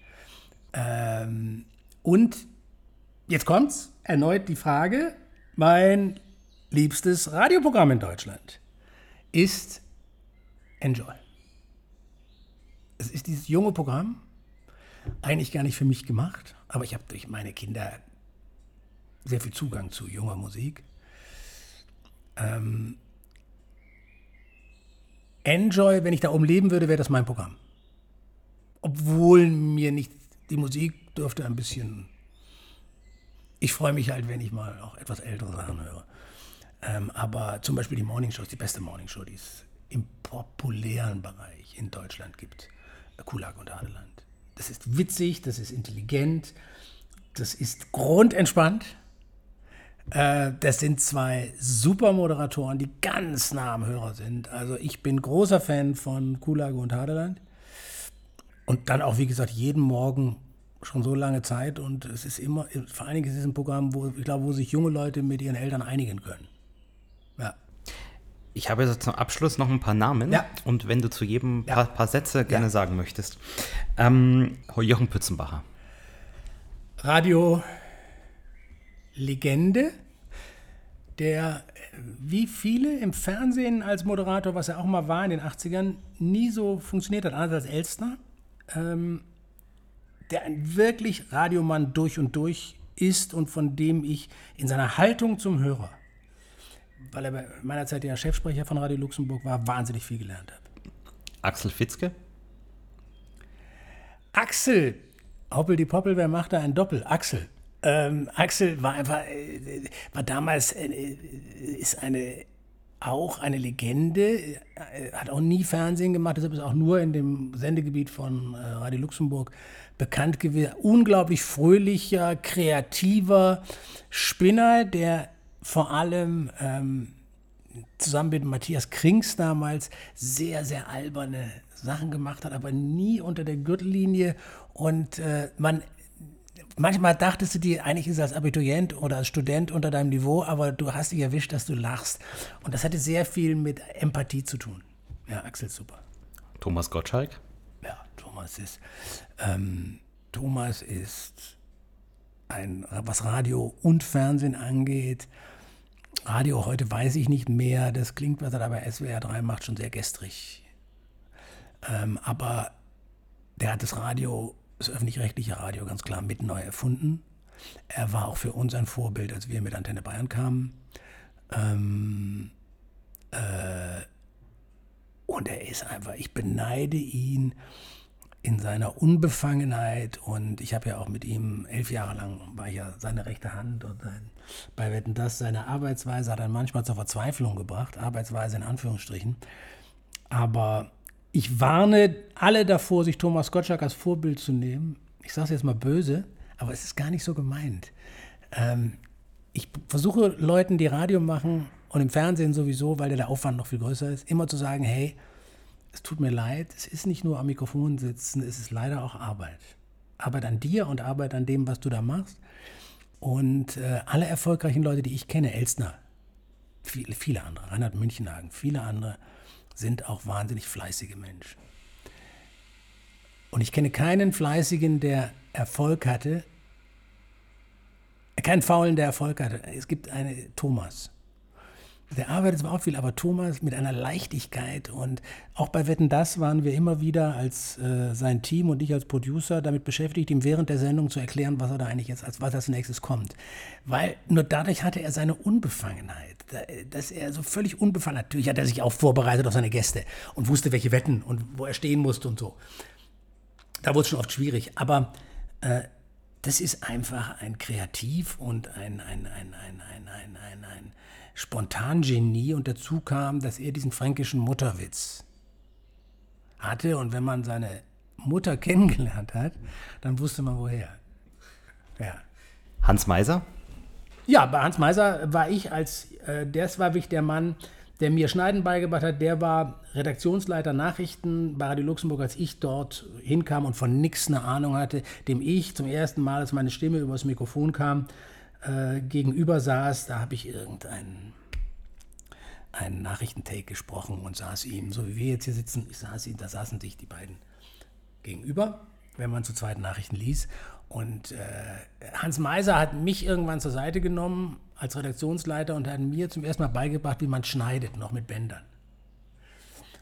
Ähm, und jetzt kommt's, erneut die Frage, mein liebstes Radioprogramm in Deutschland ist Enjoy. Es ist dieses junge Programm, eigentlich gar nicht für mich gemacht, aber ich habe durch meine Kinder sehr viel Zugang zu junger Musik. Ähm, Enjoy, wenn ich da oben leben würde, wäre das mein Programm. Obwohl mir nicht die Musik dürfte ein bisschen. Ich freue mich halt, wenn ich mal auch etwas ältere Sachen höre. Ähm, aber zum Beispiel die Morning Show ist die beste Morning Show, die es im populären Bereich in Deutschland gibt. Kulak und Adeland. Das ist witzig, das ist intelligent, das ist grundentspannt. Äh, das sind zwei super Moderatoren, die ganz nah am Hörer sind. Also ich bin großer Fan von Kulage und Hadeland. Und dann auch, wie gesagt, jeden Morgen schon so lange Zeit. Und es ist immer, vor allen Dingen ist es ein Programm, wo ich glaube, wo sich junge Leute mit ihren Eltern einigen können. Ja. Ich habe jetzt zum Abschluss noch ein paar Namen. Ja. Und wenn du zu jedem Ja. paar, paar Sätze gerne Ja. sagen möchtest. Ähm, Jochen Pützenbacher. Radio Legende, der äh, wie viele im Fernsehen als Moderator, was er auch mal war in den 80ern, nie so funktioniert hat, anders als Elstner. Ähm, der ein wirklich Radiomann durch und durch ist und von dem ich in seiner Haltung zum Hörer, weil er bei meiner Zeit ja Chefsprecher von Radio Luxemburg war, wahnsinnig viel gelernt habe. Axel Fitzke. Axel, Hoppel die Poppel, wer macht da ein Doppel? Axel. Ähm, Axel war einfach, äh, war damals, äh, ist eine, auch eine Legende, äh, hat auch nie Fernsehen gemacht, deshalb ist auch nur in dem Sendegebiet von äh, Radio Luxemburg bekannt gewesen. Unglaublich fröhlicher, kreativer Spinner, der vor allem ähm, zusammen mit Matthias Krings damals sehr, sehr alberne Sachen gemacht hat, aber nie unter der Gürtellinie. Und äh, man, manchmal dachtest du dir, eigentlich ist er als Abiturient oder als Student unter deinem Niveau, aber du hast dich erwischt, dass du lachst. Und das hatte sehr viel mit Empathie zu tun. Ja, Axel, super. Thomas Gottschalk. Ja, Thomas ist, ähm, Thomas ist ein, was Radio und Fernsehen angeht. Radio heute weiß ich nicht mehr. Das klingt, was er da bei SWR 3 macht, schon sehr gestrig. Ähm, aber der hat das Radio, das öffentlich-rechtliche Radio ganz klar mit neu erfunden. Er war auch für uns ein Vorbild, als wir mit Antenne Bayern kamen. Ähm, äh, und er ist einfach, ich beneide ihn in seiner Unbefangenheit und ich habe ja auch mit ihm elf Jahre lang, war ich ja seine rechte Hand und sein, bei Wetten das, seine Arbeitsweise hat er manchmal zur Verzweiflung gebracht, Arbeitsweise in Anführungsstrichen. Aber ich warne alle davor, sich Thomas Gottschalk als Vorbild zu nehmen. Ich sage es jetzt mal böse, aber es ist gar nicht so gemeint. Ähm, ich versuche Leuten, die Radio machen und im Fernsehen sowieso, weil der Aufwand noch viel größer ist, immer zu sagen, hey, es tut mir leid, es ist nicht nur am Mikrofon sitzen, es ist leider auch Arbeit. Arbeit an dir und Arbeit an dem, was du da machst. Und äh, alle erfolgreichen Leute, die ich kenne, Elstner, viele, viele andere, Reinhard Münchenhagen, viele andere, sind auch wahnsinnig fleißige Menschen. Und ich kenne keinen Fleißigen, der Erfolg hatte, keinen Faulen, der Erfolg hatte. Es gibt einen Thomas. Der arbeitet zwar auch viel, aber Thomas mit einer Leichtigkeit und auch bei Wetten Das waren wir immer wieder als äh, sein Team und ich als Producer damit beschäftigt, ihm während der Sendung zu erklären, was er da eigentlich jetzt als was als nächstes kommt. Weil nur dadurch hatte er seine Unbefangenheit, da- dass er so völlig unbefangen, natürlich hat er sich auch vorbereitet auf seine Gäste und wusste, welche Wetten und wo er stehen musste und so. Da wurde es schon oft schwierig, aber äh, das ist einfach ein Kreativ und ein, ein, ein, ein, ein, ein, ein, ein Spontangenie. Und dazu kam, dass er diesen fränkischen Mutterwitz hatte. Und wenn man seine Mutter kennengelernt hat, dann wusste man woher. Ja. Hans Meiser. Ja, bei Hans Meiser war ich als, äh, das war wirklich der Mann, der mir Schneiden beigebracht hat. Der war Redaktionsleiter Nachrichten bei Radio Luxemburg, als ich dort hinkam und von nichts eine Ahnung hatte, dem ich zum ersten Mal, als meine Stimme übers Mikrofon kam, äh, gegenüber saß. Da habe ich irgendeinen einen Nachrichtentake gesprochen und saß ihm, so wie wir jetzt hier sitzen, ich saß ihm, da saßen sich die beiden gegenüber, wenn man zu zweiten Nachrichten liest. Und äh, Hans Meiser hat mich irgendwann zur Seite genommen als Redaktionsleiter und hat mir zum ersten Mal beigebracht, wie man schneidet, noch mit Bändern.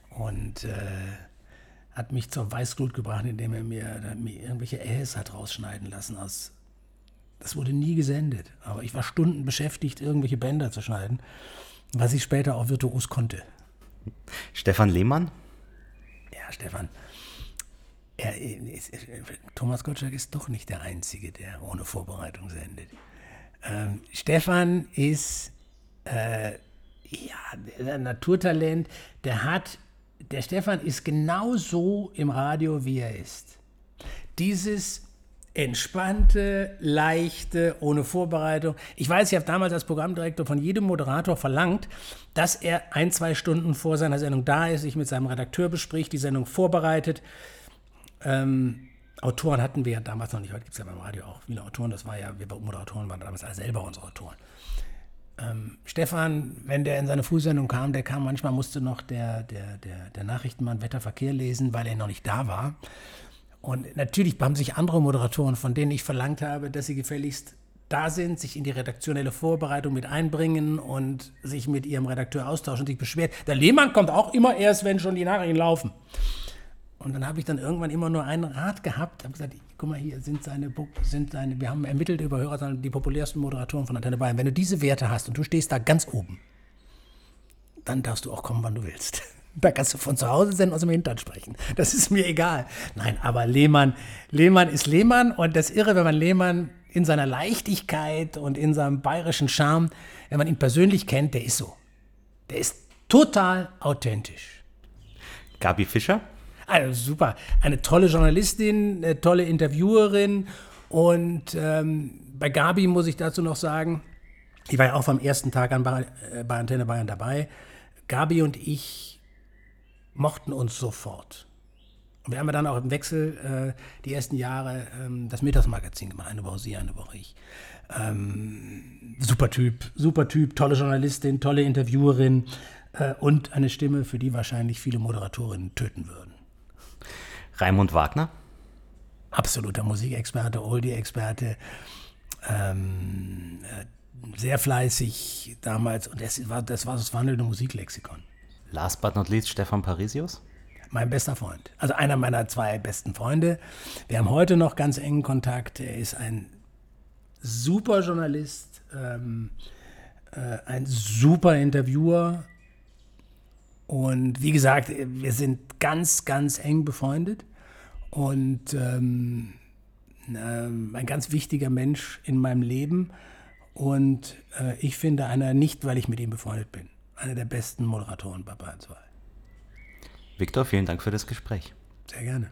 Und äh, hat mich zur Weißglut gebracht, indem er mir, mir irgendwelche Äs hat rausschneiden lassen aus. Das wurde nie gesendet, aber ich war Stunden beschäftigt, irgendwelche Bänder zu schneiden. was ich später auch virtuos konnte. Stefan Lehmann? Ja, Stefan. Er, Thomas Gottschalk ist doch nicht der Einzige, der ohne Vorbereitung sendet. Ähm, Stefan ist äh, ja, ein Naturtalent. Der hat, der Stefan ist genau so im Radio, wie er ist. Dieses entspannte, leichte, ohne Vorbereitung. Ich weiß, ich habe damals als Programmdirektor von jedem Moderator verlangt, dass er ein, zwei Stunden vor seiner Sendung da ist, sich mit seinem Redakteur bespricht, die Sendung vorbereitet. Ähm, Autoren hatten wir ja damals noch nicht, heute gibt es ja beim Radio auch viele Autoren, das war ja, wir Moderatoren waren damals alle selber unsere Autoren. Ähm, Stefan, wenn der in seine Frühsendung kam, der kam manchmal, musste noch der, der, der, der Nachrichtenmann Wetterverkehr lesen, weil er noch nicht da war. Und natürlich haben sich andere Moderatoren, von denen ich verlangt habe, dass sie gefälligst da sind, sich in die redaktionelle Vorbereitung mit einbringen und sich mit ihrem Redakteur austauschen, sich beschwert. Der Lehmann kommt auch immer erst, wenn schon die Nachrichten laufen. Und dann habe ich dann irgendwann immer nur einen Rat gehabt, habe gesagt, guck mal, hier sind seine, sind seine, wir haben ermittelt über Hörer, die populärsten Moderatoren von Antenne Bayern. Wenn du diese Werte hast und du stehst da ganz oben, dann darfst du auch kommen, wann du willst. Da kannst du von zu Hause senden, aus dem Hintern sprechen. Das ist mir egal. Nein, aber Lehmann, Lehmann ist Lehmann und das Irre, wenn man Lehmann in seiner Leichtigkeit und in seinem bayerischen Charme, wenn man ihn persönlich kennt, der ist so. Der ist total authentisch. Gabi Fischer? Also super. Eine tolle Journalistin, eine tolle Interviewerin und ähm, bei Gabi muss ich dazu noch sagen, ich war ja auch vom ersten Tag an bei, äh, bei Antenne Bayern dabei. Gabi und ich mochten uns sofort. Und wir haben dann auch im Wechsel äh, die ersten Jahre ähm, das Mittagsmagazin gemacht. Eine Woche sie, eine Woche ich. Ähm, super Typ, super Typ, tolle Journalistin, tolle Interviewerin äh, und eine Stimme, für die wahrscheinlich viele Moderatorinnen töten würden. Raimund Wagner? Absoluter Musikexperte, Oldie-Experte. Ähm, äh, sehr fleißig damals und das war das, war das wandelnde Musiklexikon. Last but not least Stefan Parisius. Mein bester Freund. Also einer meiner zwei besten Freunde. Wir haben heute noch ganz engen Kontakt. Er ist ein super Journalist, ähm, äh, ein super Interviewer. Und wie gesagt, wir sind ganz, ganz eng befreundet. Und ähm, äh, ein ganz wichtiger Mensch in meinem Leben. Und äh, ich finde einer nicht, weil ich mit ihm befreundet bin einer der besten Moderatoren bei Bayern 2. Viktor, vielen Dank für das Gespräch. Sehr gerne.